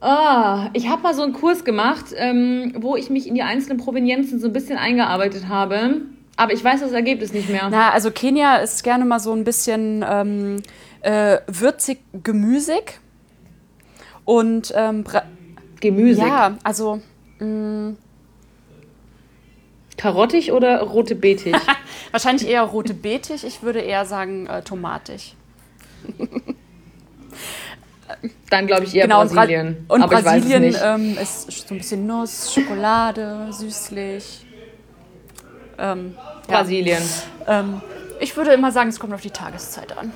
Oh, ich habe mal so einen Kurs gemacht, ähm, wo ich mich in die einzelnen Provenienzen so ein bisschen eingearbeitet habe. Aber ich weiß das Ergebnis nicht mehr. Na, also Kenia ist gerne mal so ein bisschen ähm, äh, würzig, gemüsig. Und ähm, Gemüsig? Ja, also. Mh, mm. Karottig oder rote Beetig? Wahrscheinlich eher rote Beetig. Ich würde eher sagen äh, tomatig. Dann glaube ich eher genau, Brasilien. Und, Bra und Brasilien ähm, ist so ein bisschen Nuss, Schokolade, süßlich. Ähm, Brasilien. Ähm, ich würde immer sagen, es kommt auf die Tageszeit an.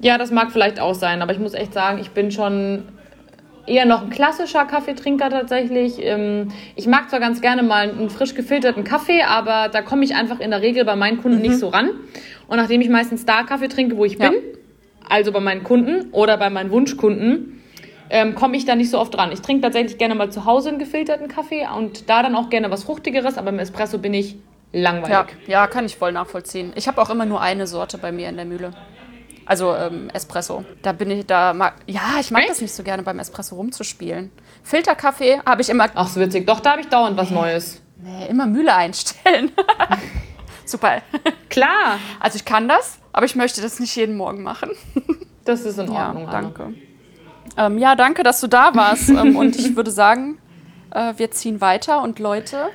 Ja, das mag vielleicht auch sein, aber ich muss echt sagen, ich bin schon eher noch ein klassischer Kaffeetrinker tatsächlich. Ähm, ich mag zwar ganz gerne mal einen frisch gefilterten Kaffee, aber da komme ich einfach in der Regel bei meinen Kunden mhm. nicht so ran. Und nachdem ich meistens da Kaffee trinke, wo ich ja. bin, also bei meinen Kunden oder bei meinen Wunschkunden, ähm, komme ich da nicht so oft dran. Ich trinke tatsächlich gerne mal zu Hause einen gefilterten Kaffee und da dann auch gerne was Fruchtigeres, aber im Espresso bin ich langweilig. Ja, ja, kann ich voll nachvollziehen. Ich habe auch immer nur eine Sorte bei mir in der Mühle. Also ähm, Espresso. Da bin ich, da mag, ja, ich mag Echt? das nicht so gerne beim Espresso rumzuspielen. Filterkaffee habe ich immer, Ach, so witzig. Doch, da habe ich dauernd was Neues. nee, immer Mühle einstellen. Super. Klar, Also ich kann das, aber ich möchte das nicht jeden Morgen machen. das ist in Ja, Ordnung. Anna. danke. Ähm, ja, danke, dass du da warst. ähm, und ich würde sagen, äh, wir ziehen weiter und Leute,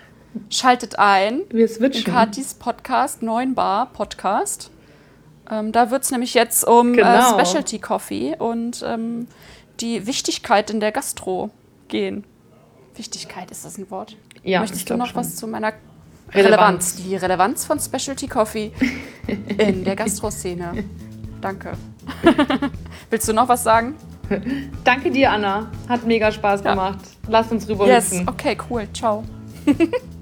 schaltet ein. Wir in switchen. Katis Podcast, 9 Bar Podcast. Ähm, da wird es nämlich jetzt um Genau. äh, Specialty Coffee und ähm, die Wichtigkeit in der Gastro gehen. Wichtigkeit, ist das ein Wort? Ja, ich Möchtest du noch schon. was zu meiner Relevanz. Relevanz. Die Relevanz von Specialty Coffee in der Gastroszene. Danke. Willst du noch was sagen? Danke dir, Anna. Hat mega Spaß Ja. gemacht. Lass uns rüber Yes, okay, cool. Ciao.